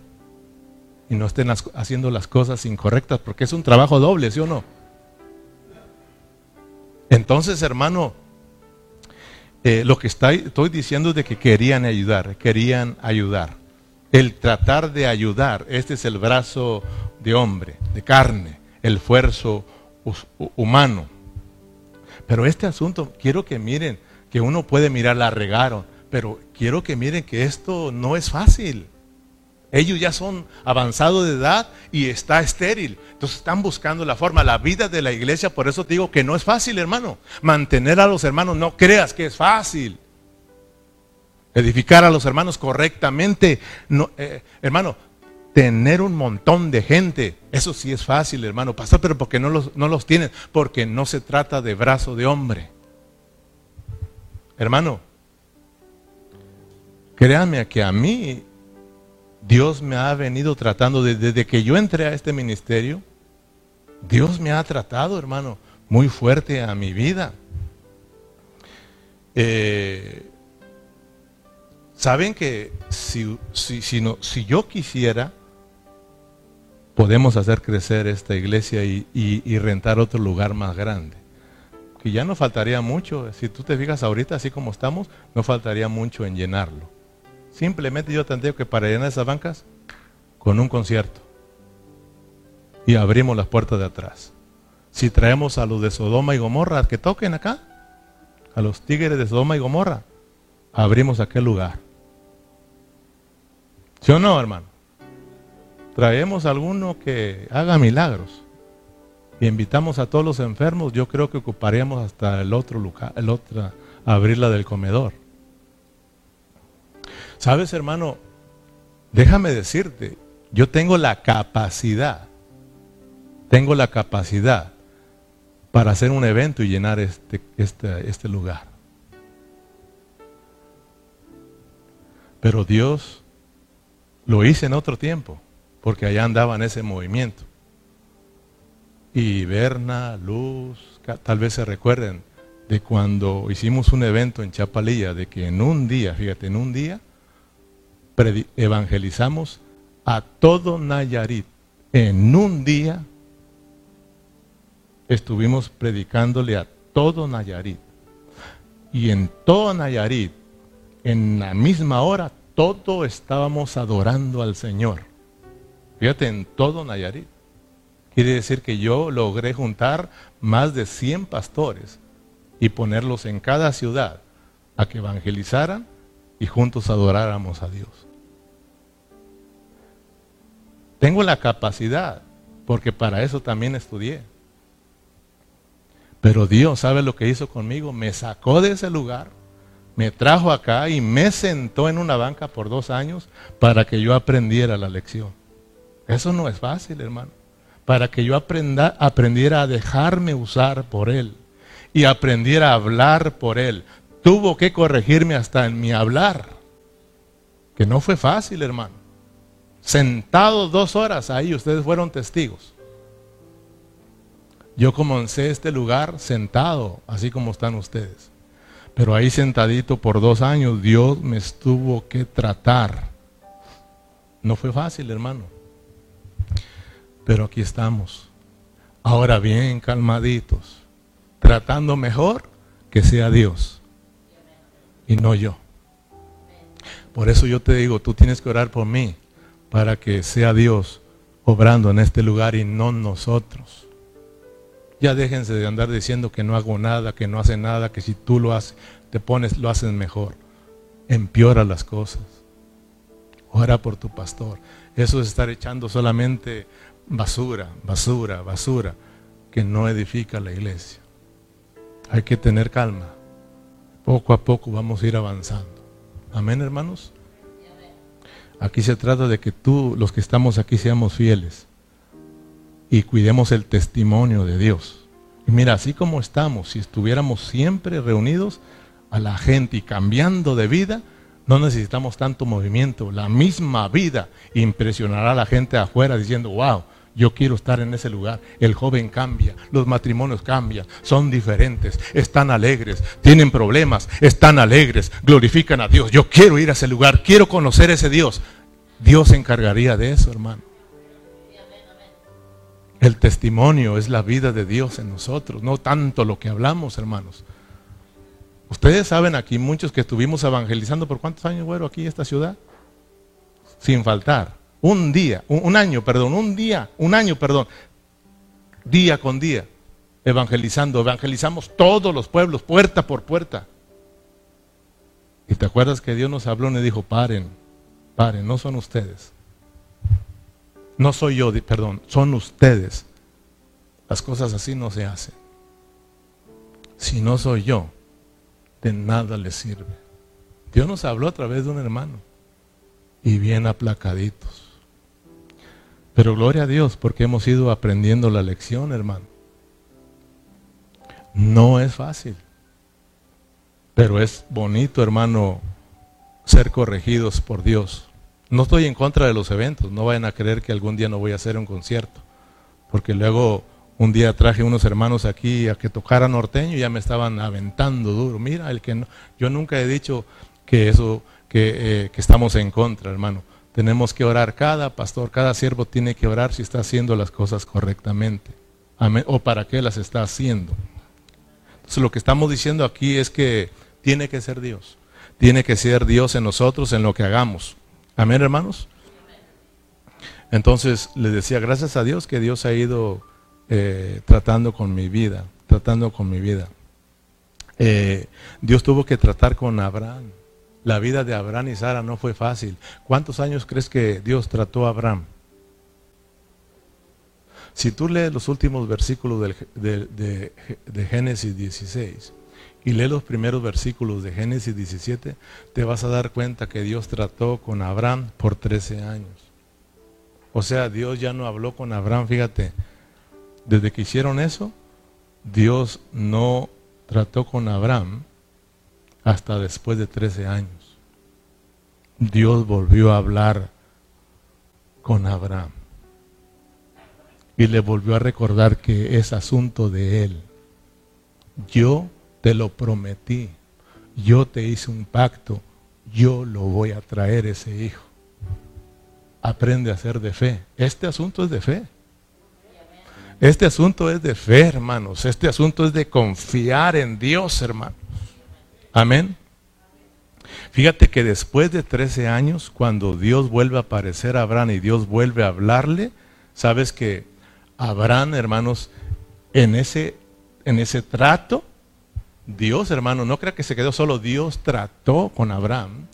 y no estén haciendo las cosas incorrectas, porque es un trabajo doble, ¿sí o no? Entonces, hermano, eh, lo que estoy diciendo es de que querían ayudar, querían ayudar. El tratar de ayudar, este es el brazo de hombre, de carne, el esfuerzo humano. Pero este asunto, quiero que miren, que uno puede mirar, la regaron, pero quiero que miren que esto no es fácil. Ellos ya son avanzados de edad y está estéril. Entonces están buscando la forma. La vida de la iglesia, por eso te digo que no es fácil, hermano. Mantener a los hermanos, no creas que es fácil. Edificar a los hermanos correctamente. No, eh, hermano, tener un montón de gente, eso sí es fácil, hermano. Pastor, pero porque no los, no los tienen? Porque no se trata de brazo de hombre. Hermano, créanme que a mí Dios me ha venido tratando desde, que yo entré a este ministerio. Dios me ha tratado, hermano, muy fuerte a mi vida. Eh, Saben que si, si, no, si, yo quisiera, podemos hacer crecer esta iglesia y, rentar otro lugar más grande. Que ya no faltaría mucho. Si tú te fijas ahorita, así como estamos, no faltaría mucho en llenarlo. Simplemente yo tendría que para llenar esas bancas con un concierto. Y abrimos las puertas de atrás. Si traemos a los de Sodoma y Gomorra que toquen acá, a los tigres de Sodoma y Gomorra, abrimos aquel lugar. ¿Sí o no, hermano? Traemos alguno que haga milagros y invitamos a todos los enfermos, yo creo que ocuparíamos hasta el otro lugar, el otro, abrir la del comedor. Sabes, hermano, déjame decirte, yo tengo la capacidad, tengo la capacidad para hacer un evento y llenar este, este, este lugar. Pero Dios lo hice en otro tiempo, porque allá andaba en ese movimiento. Y Berna, Luz, tal vez se recuerden de cuando hicimos un evento en Chapalilla, de que en un día, fíjate, en un día, evangelizamos a todo Nayarit. En un día estuvimos predicándole a todo Nayarit. Y en todo Nayarit, en la misma hora, todo estábamos adorando al Señor. Fíjate, en todo Nayarit. Quiere decir que yo logré juntar más de 100 pastores y ponerlos en cada ciudad a que evangelizaran y juntos adoráramos a Dios. Tengo la capacidad, porque para eso también estudié. Pero Dios sabe lo que hizo conmigo. Me sacó de ese lugar, me trajo acá y me sentó en una banca por dos años para que yo aprendiera la lección. Eso no es fácil, hermano. Para que yo aprenda, aprendiera a dejarme usar por Él y aprendiera a hablar por Él. Tuvo que corregirme hasta en mi hablar, que no fue fácil, hermano sentado dos horas ahí, ustedes fueron testigos. Yo comencé este lugar sentado, así como están ustedes. Pero ahí sentadito por dos años, Dios me estuvo que tratar. No fue fácil, hermano. Pero aquí estamos. Ahora bien, calmaditos. Tratando mejor que sea Dios. Y no yo. Por eso yo te digo, tú tienes que orar por mí para que sea Dios obrando en este lugar y no nosotros. Ya déjense de andar diciendo que no hago nada, que no hace nada, que si tú lo haces, te pones, lo haces mejor. empeora las cosas. Ora por tu pastor. Eso es estar echando solamente basura, basura, basura, que no edifica la iglesia. Hay que tener calma. Poco a poco vamos a ir avanzando. Amén, hermanos. Aquí se trata de que tú, los que estamos aquí, seamos fieles y cuidemos el testimonio de Dios. Y mira, así como estamos, si estuviéramos siempre reunidos a la gente y cambiando de vida, no necesitamos tanto movimiento. La misma vida impresionará a la gente afuera diciendo, wow, yo quiero estar en ese lugar. El joven cambia, los matrimonios cambian, son diferentes, están alegres, tienen problemas, están alegres, glorifican a Dios. Yo quiero ir a ese lugar, quiero conocer a ese Dios. Dios se encargaría de eso, hermano. El testimonio es la vida de Dios en nosotros, no tanto lo que hablamos, hermanos. Ustedes saben aquí, muchos que estuvimos evangelizando por cuántos años, güero, aquí esta ciudad, sin faltar. Un día, un, año, perdón, un día, un año, perdón, día con día, evangelizando. Evangelizamos todos los pueblos, puerta por puerta. Y te acuerdas que Dios nos habló y nos dijo, paren, paren, no son ustedes. No soy yo, perdón, son ustedes. Las cosas así no se hacen. Si no soy yo, de nada les sirve. Dios nos habló a través de un hermano y bien aplacaditos. Pero gloria a Dios porque hemos ido aprendiendo la lección, hermano. No es fácil. Pero es bonito, hermano, ser corregidos por Dios. No estoy en contra de los eventos. No vayan a creer que algún día no voy a hacer un concierto. Porque luego un día traje unos hermanos aquí a que tocara norteño y ya me estaban aventando duro. Mira, el que no, yo nunca he dicho que eso, que, eh, que estamos en contra, hermano. Tenemos que orar, cada pastor, cada siervo tiene que orar si está haciendo las cosas correctamente. Amén. O para qué las está haciendo. Entonces lo que estamos diciendo aquí es que tiene que ser Dios. Tiene que ser Dios en nosotros, en lo que hagamos. Amén, hermanos. Entonces les decía, gracias a Dios que Dios ha ido eh, tratando con mi vida, tratando con mi vida. Eh, Dios tuvo que tratar con Abraham. La vida de Abraham y Sara no fue fácil. ¿Cuántos años crees que Dios trató a Abraham? Si tú lees los últimos versículos de, de, Génesis 16 y lees los primeros versículos de Génesis 17, te vas a dar cuenta que Dios trató con Abraham por 13 años. O sea, Dios ya no habló con Abraham, fíjate, desde que hicieron eso, Dios no trató con Abraham hasta después de 13 años. Dios volvió a hablar con Abraham y le volvió a recordar que es asunto de él. Yo te lo prometí, yo te hice un pacto, yo lo voy a traer ese hijo. Aprende a ser de fe. Este asunto es de fe. Este asunto es de fe, hermanos. Este asunto es de confiar en Dios, hermanos. Amén. Fíjate que después de 13 años, cuando Dios vuelve a aparecer a Abraham y Dios vuelve a hablarle, sabes que Abraham, hermanos, en ese, en ese trato, Dios, hermano, no crea que se quedó solo, Dios trató con Abraham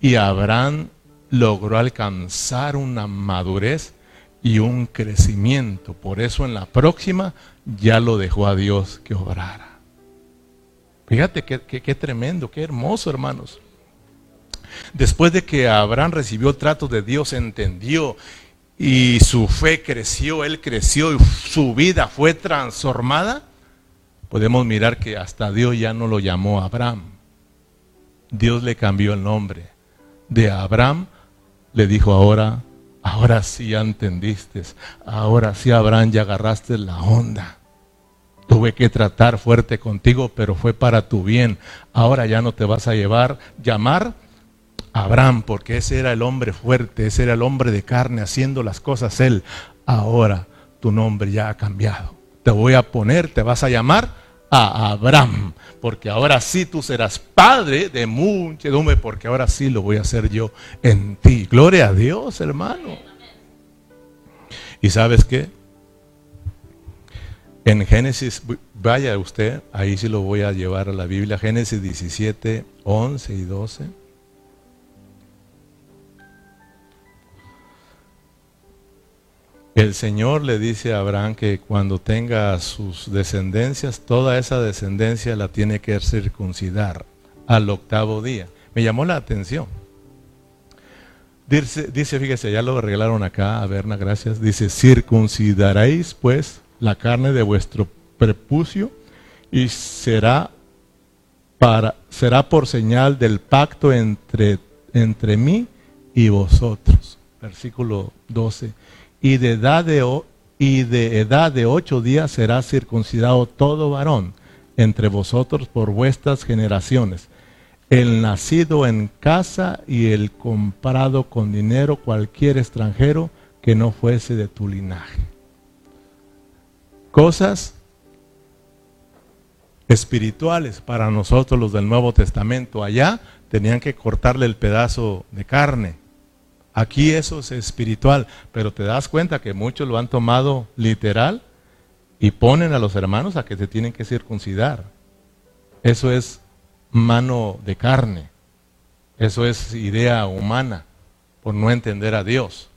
y Abraham logró alcanzar una madurez y un crecimiento. Por eso en la próxima ya lo dejó a Dios que obrara. Fíjate qué, tremendo, qué hermoso, hermanos. Después de que Abraham recibió el trato de Dios, entendió y su fe creció, él creció y su vida fue transformada, podemos mirar que hasta Dios ya no lo llamó Abraham. Dios le cambió el nombre. De Abraham le dijo ahora Ahora sí ya entendiste. Ahora sí, Abraham, ya agarraste la onda. Tuve que tratar fuerte contigo, pero fue para tu bien. Ahora ya no te vas a llevar, llamar Abraham, porque ese era el hombre fuerte, ese era el hombre de carne, haciendo las cosas él. Ahora tu nombre ya ha cambiado. Te voy a poner, te vas a llamar a Abraham, porque ahora sí tú serás padre de muchedumbre, porque ahora sí lo voy a hacer yo en ti. Gloria a Dios, hermano. ¿Y sabes qué? En Génesis, vaya usted, ahí sí lo voy a llevar a la Biblia, Génesis 17, 11 y 12. El Señor le dice a Abraham que cuando tenga sus descendencias, toda esa descendencia la tiene que circuncidar al octavo día. Me llamó la atención. Dice, fíjese, ya lo arreglaron acá, a Berna, gracias. Dice, circuncidaréis pues la carne de vuestro prepucio y será, para, será por señal del pacto entre, entre mí y vosotros. Versículo 12 y de edad de, y de edad de ocho días será circuncidado todo varón entre vosotros por vuestras generaciones, el nacido en casa y el comprado con dinero cualquier extranjero que no fuese de tu linaje. Cosas espirituales para nosotros los del Nuevo Testamento. Allá tenían que cortarle el pedazo de carne Aquí eso es espiritual, pero te das cuenta que muchos lo han tomado literal y ponen a los hermanos a que se tienen que circuncidar. Eso es mano de carne. Eso es idea humana por no entender a Dios.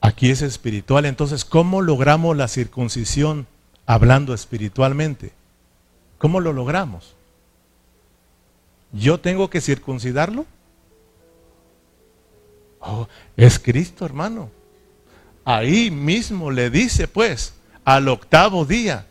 Aquí es espiritual. Entonces, ¿cómo logramos la circuncisión hablando espiritualmente? ¿Cómo lo logramos? ¿Yo tengo que circuncidarlo? Oh, es Cristo, hermano. Ahí mismo le dice, pues, al octavo día.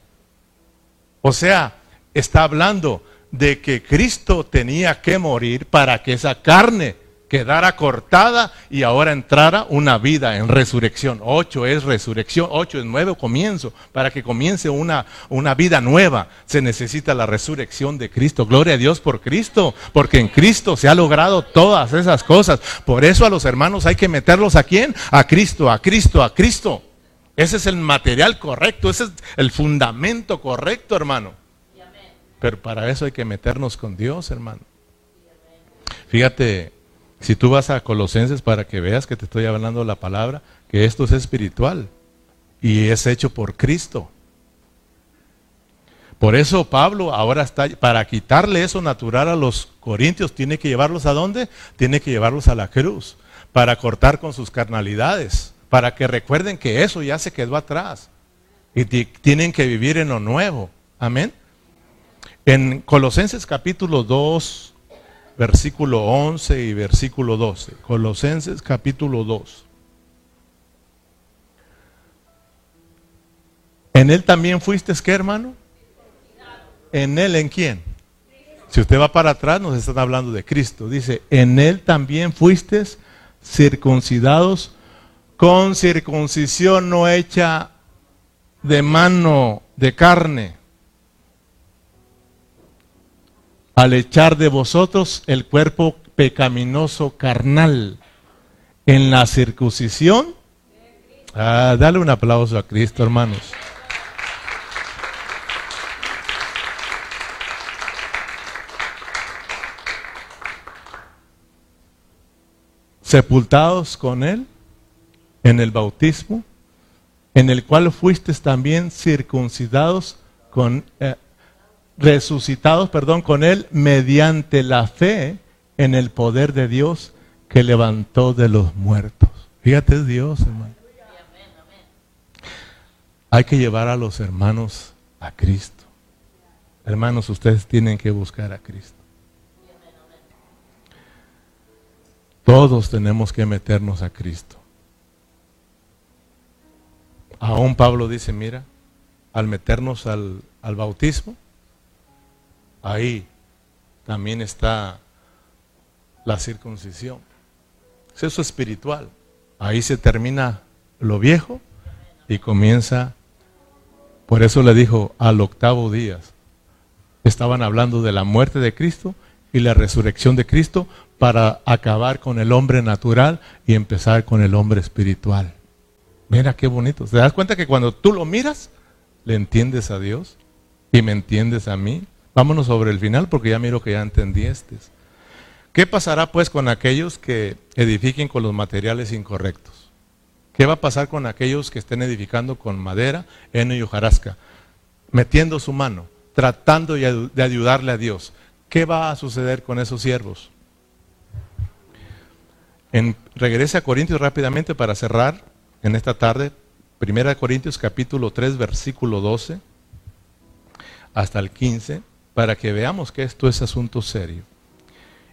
O sea, está hablando de que Cristo tenía que morir para que esa carne quedara cortada y ahora entrara una vida en resurrección. Ocho es resurrección, ocho es nuevo comienzo. Para que comience una, una vida nueva se necesita la resurrección de Cristo. Gloria a Dios por Cristo, porque en Cristo se ha logrado todas esas cosas. Por eso a los hermanos hay que meterlos a quién? A Cristo, a Cristo, a Cristo. Ese es el material correcto, ese es el fundamento correcto, hermano. Pero para eso hay que meternos con Dios, hermano. Fíjate, si tú vas a Colosenses para que veas que te estoy hablando la palabra, que esto es espiritual y es hecho por Cristo. Por eso Pablo ahora está, para quitarle eso natural a los corintios, tiene que llevarlos a dónde? Tiene que llevarlos a la cruz, para cortar con sus carnalidades, para que recuerden que eso ya se quedó atrás y tienen que vivir en lo nuevo. Amén. En Colosenses capítulo 2, versículo 11 y versículo 12. Colosenses capítulo 2. ¿En él también fuiste, qué hermano? ¿En él en quién? Si usted va para atrás, nos están hablando de Cristo. Dice, en él también fuiste circuncidados con circuncisión no hecha de mano de carne al echar de vosotros el cuerpo pecaminoso carnal en la circuncisión. Ah, dale un aplauso a Cristo, hermanos. Sepultados con Él en el bautismo, en el cual fuisteis también circuncidados con, eh, resucitados, perdón, con Él mediante la fe en el poder de Dios que levantó de los muertos. Fíjate Dios, hermano. Hay que llevar a los hermanos a Cristo. Hermanos, ustedes tienen que buscar a Cristo. Todos tenemos que meternos a Cristo. Aún Pablo dice, mira, al meternos al, al bautismo, ahí también está la circuncisión. Eso Es espiritual. Ahí se termina lo viejo y comienza. Por eso le dijo al octavo día. Estaban hablando de la muerte de Cristo y la resurrección de Cristo para acabar con el hombre natural y empezar con el hombre espiritual. Mira qué bonito. ¿Te das cuenta que cuando tú lo miras, le entiendes a Dios y me entiendes a mí? Vámonos sobre el final porque ya miro que ya entendiste. ¿Qué pasará pues con aquellos que edifiquen con los materiales incorrectos? ¿Qué va a pasar con aquellos que estén edificando con madera, heno y hojarasca? Metiendo su mano, tratando de ayudarle a Dios. ¿Qué va a suceder con esos siervos? Regrese a Corintios rápidamente para cerrar. en esta tarde, 1 Corintios capítulo 3, versículo 12 hasta el 15, para que veamos que esto es asunto serio.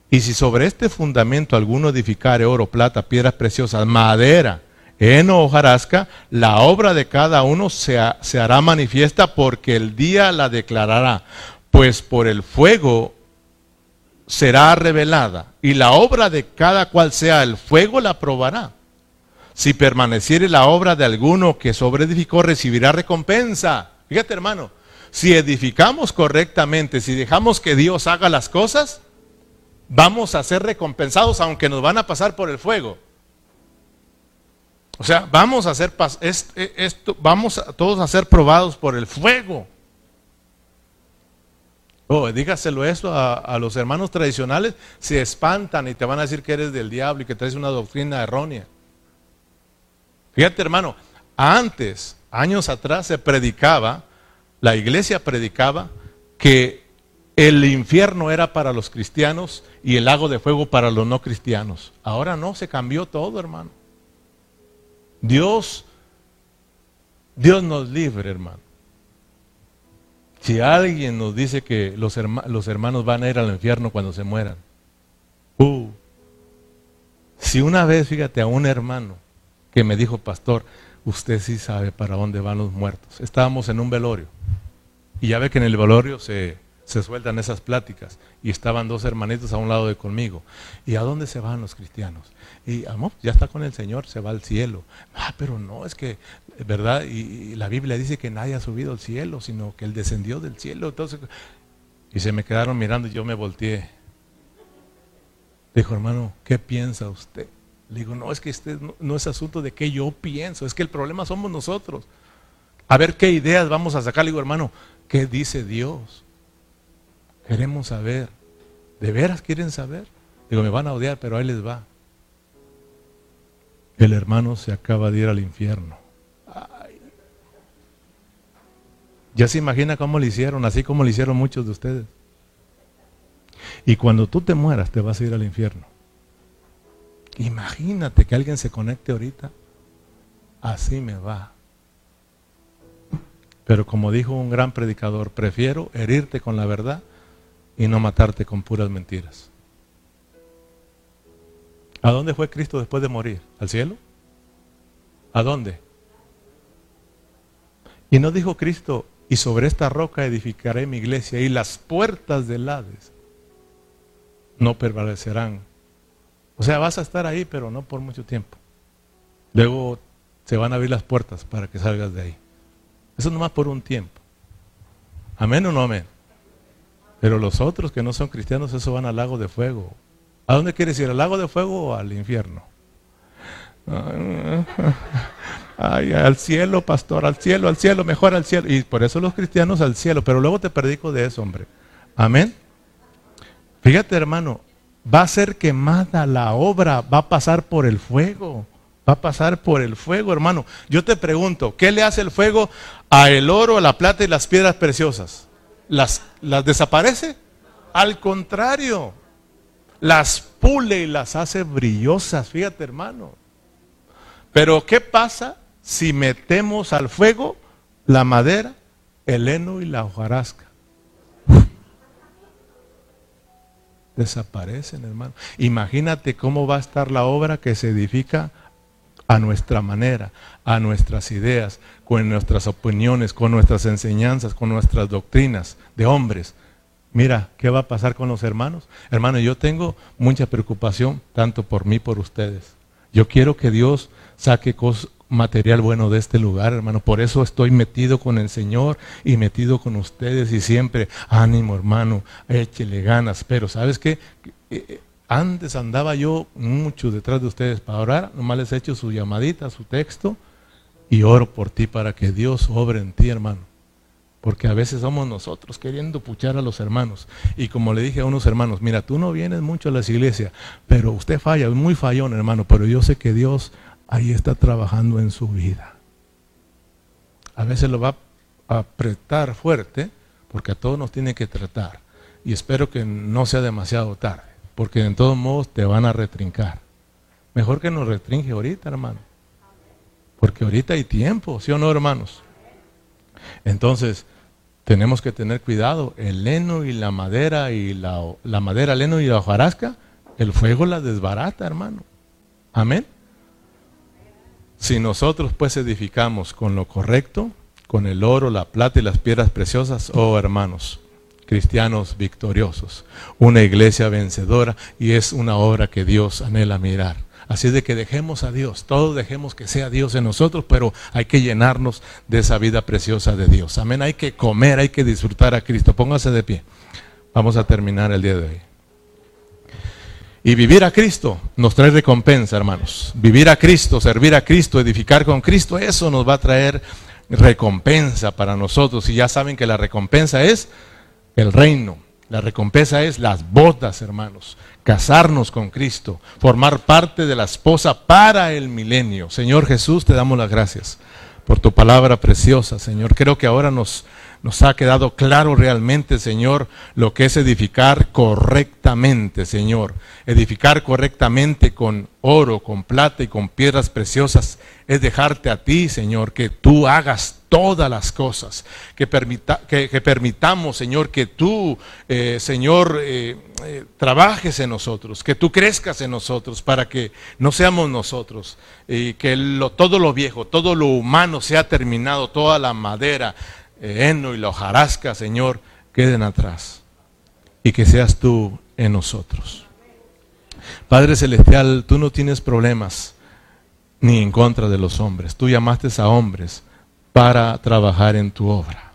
Y si sobre este fundamento alguno edificare oro, plata, piedras preciosas, madera, heno o hojarasca, la obra de cada uno se, se hará manifiesta porque el día la declarará, pues por el fuego será revelada, y la obra de cada cual sea el fuego la probará. Si permaneciere la obra de alguno que sobre edificó, recibirá recompensa. Fíjate, hermano, si edificamos correctamente, si dejamos que Dios haga las cosas, vamos a ser recompensados aunque nos van a pasar por el fuego. O sea, vamos a ser e, esto, vamos todos a ser probados por el fuego. Oh, dígaselo eso a, a, los hermanos tradicionales, se espantan y te van a decir que eres del diablo y que traes una doctrina errónea. Fíjate, hermano, antes, años atrás, se predicaba, la iglesia predicaba que el infierno era para los cristianos y el lago de fuego para los no cristianos. Ahora no, se cambió todo, hermano. Dios, Dios nos libre, hermano. Si alguien nos dice que los, los hermanos van a ir al infierno cuando se mueran, uh, si una vez, fíjate, a un hermano que me dijo, pastor, usted sí sabe para dónde van los muertos. Estábamos en un velorio y ya ve que en el velorio se, se sueltan esas pláticas y estaban dos hermanitos a un lado de conmigo. ¿Y a dónde se van los cristianos? Y amor, ya está con el Señor, se va al cielo. Ah, pero no, es que, ¿verdad? Y, la Biblia dice que nadie ha subido al cielo, sino que Él descendió del cielo. Y se me quedaron mirando y yo me volteé. Dijo, hermano, ¿qué piensa usted? Le digo, no, es que este no, es asunto de qué yo pienso, es que el problema somos nosotros. A ver qué ideas vamos a sacar. Le digo, hermano, ¿qué dice Dios? Queremos saber. ¿De veras quieren saber? Digo, me van a odiar, pero ahí les va. El hermano se acaba de ir al infierno. Ya se imagina cómo le hicieron, así como le hicieron muchos de ustedes. Y cuando tú te mueras, te vas a ir al infierno. Imagínate que alguien se conecte ahorita. Así me va. Pero como dijo un gran predicador, prefiero herirte con la verdad y no matarte con puras mentiras. ¿A dónde fue Cristo después de morir? ¿Al cielo? ¿A dónde? Y no dijo Cristo, y sobre esta roca edificaré mi iglesia y las puertas del Hades no prevalecerán. O sea, vas a estar ahí, pero no por mucho tiempo. Luego se van a abrir las puertas para que salgas de ahí. Eso nomás por un tiempo. ¿Amén o no amén? Pero los otros que no son cristianos, eso van al lago de fuego. ¿A dónde quieres ir? ¿Al lago de fuego o al infierno? Ay, al cielo, pastor, al cielo, al cielo, mejor al cielo. Y por eso los cristianos al cielo, pero luego te predico de eso, hombre. Amén. Fíjate, hermano, va a ser quemada la obra, va a pasar por el fuego. Va a pasar por el fuego, hermano. Yo te pregunto, ¿qué le hace el fuego a el oro, a la plata y las piedras preciosas? las, las desaparece. Al contrario, las pule y las hace brillosas, fíjate hermano. Pero ¿qué pasa si metemos al fuego la madera, el heno y la hojarasca? Desaparecen, hermano. Imagínate cómo va a estar la obra que se edifica a nuestra manera, a nuestras ideas, con nuestras opiniones, con nuestras enseñanzas, con nuestras doctrinas de hombres. Mira, ¿qué va a pasar con los hermanos? Hermano, yo tengo mucha preocupación, tanto por mí, por ustedes. Yo quiero que Dios saque material bueno de este lugar, hermano. Por eso estoy metido con el Señor y metido con ustedes y siempre, ánimo, hermano, échele ganas. Pero, ¿sabes qué? Eh, antes andaba yo mucho detrás de ustedes para orar, nomás les he hecho su llamadita, su texto, y oro por ti para que Dios obre en ti, hermano. Porque a veces somos nosotros queriendo puchar a los hermanos. Y como le dije a unos hermanos, mira, tú no vienes mucho a las iglesias, pero usted falla, es muy fallón, hermano, pero yo sé que Dios ahí está trabajando en su vida. A veces lo va a apretar fuerte, porque a todos nos tiene que tratar. Y espero que no sea demasiado tarde porque en todos modos te van a retrincar. Mejor que nos retringe ahorita, hermano. Porque ahorita hay tiempo, ¿sí o no, hermanos? Entonces, tenemos que tener cuidado. El heno y la madera y la, la madera, el heno y la hojarasca, el fuego la desbarata, hermano. Amén. Si nosotros pues edificamos con lo correcto, con el oro, la plata y las piedras preciosas, oh hermanos, cristianos victoriosos, una iglesia vencedora y es una obra que Dios anhela mirar. Así es de que dejemos a Dios, todos dejemos que sea Dios en nosotros, pero hay que llenarnos de esa vida preciosa de Dios. Amén, hay que comer, hay que disfrutar a Cristo. Póngase de pie. Vamos a terminar el día de hoy. Y vivir a Cristo nos trae recompensa, hermanos. Vivir a Cristo, servir a Cristo, edificar con Cristo, eso nos va a traer recompensa para nosotros. Y ya saben que la recompensa es el reino. La recompensa es las bodas, hermanos. Casarnos con Cristo, formar parte de la esposa para el milenio. Señor Jesús, te damos las gracias por tu palabra preciosa, Señor. Creo que ahora nos, nos ha quedado claro realmente, Señor, lo que es edificar correctamente, Señor. Edificar correctamente con oro, con plata y con piedras preciosas es dejarte a ti, Señor, que tú hagas todas las cosas, que, permita, que, permitamos, Señor, que tú, eh, Señor, eh, eh, trabajes en nosotros, que tú crezcas en nosotros para que no seamos nosotros y que todo lo viejo, todo lo humano sea terminado, toda la madera, heno y la hojarasca, Señor, queden atrás y que seas tú en nosotros. Padre Celestial, tú no tienes problemas ni en contra de los hombres. Tú llamaste a hombres para trabajar en tu obra.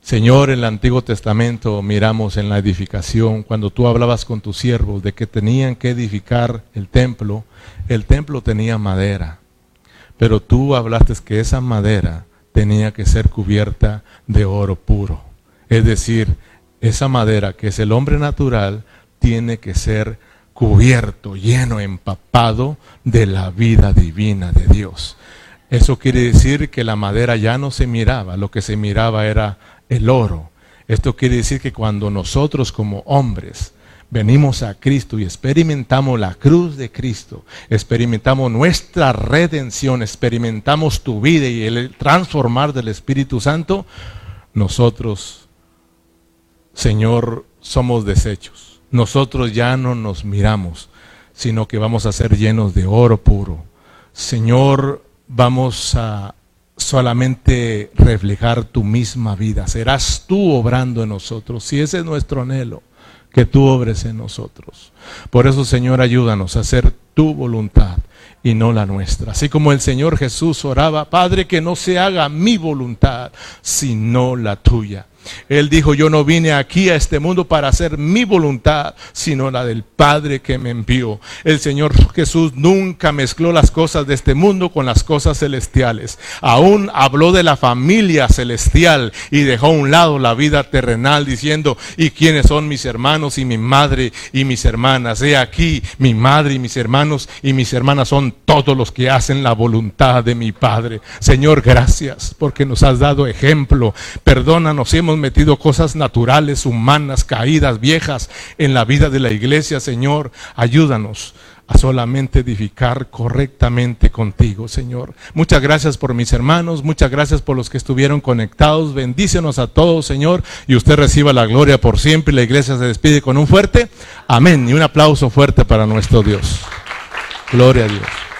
Señor, en el Antiguo Testamento miramos en la edificación, cuando tú hablabas con tus siervos de que tenían que edificar el templo, el templo tenía madera, pero tú hablaste que esa madera tenía que ser cubierta de oro puro. Es decir, esa madera que es el hombre natural tiene que ser cubierto, lleno, empapado de la vida divina de Dios. Eso quiere decir que la madera ya no se miraba, lo que se miraba era el oro. Esto quiere decir que cuando nosotros como hombres venimos a Cristo y experimentamos la cruz de Cristo, experimentamos nuestra redención, experimentamos tu vida y el transformar del Espíritu Santo, nosotros, Señor, somos desechos. Nosotros ya no nos miramos, sino que vamos a ser llenos de oro puro. Señor, vamos a solamente reflejar tu misma vida. Serás tú obrando en nosotros. Si ese es nuestro anhelo, que tú obres en nosotros. Por eso, Señor, ayúdanos a hacer tu voluntad y no la nuestra. Así como el Señor Jesús oraba, Padre, que no se haga mi voluntad, sino la tuya. Él dijo, yo no vine aquí a este mundo para hacer mi voluntad, sino la del Padre que me envió. El Señor Jesús nunca mezcló las cosas de este mundo con las cosas celestiales. Aún habló de la familia celestial y dejó a un lado la vida terrenal diciendo, ¿y quiénes son mis hermanos y mi madre y mis hermanas? He aquí, mi madre y mis hermanos y mis hermanas son todos los que hacen la voluntad de mi Padre. Señor, gracias porque nos has dado ejemplo. Perdónanos, hemos metido cosas naturales, humanas, caídas, viejas en la vida de la iglesia, Señor. Ayúdanos a solamente edificar correctamente contigo, Señor. Muchas gracias por mis hermanos, muchas gracias por los que estuvieron conectados. Bendícenos a todos, Señor, y usted reciba la gloria por siempre. La iglesia se despide con un fuerte amén y un aplauso fuerte para nuestro Dios. Gloria a Dios.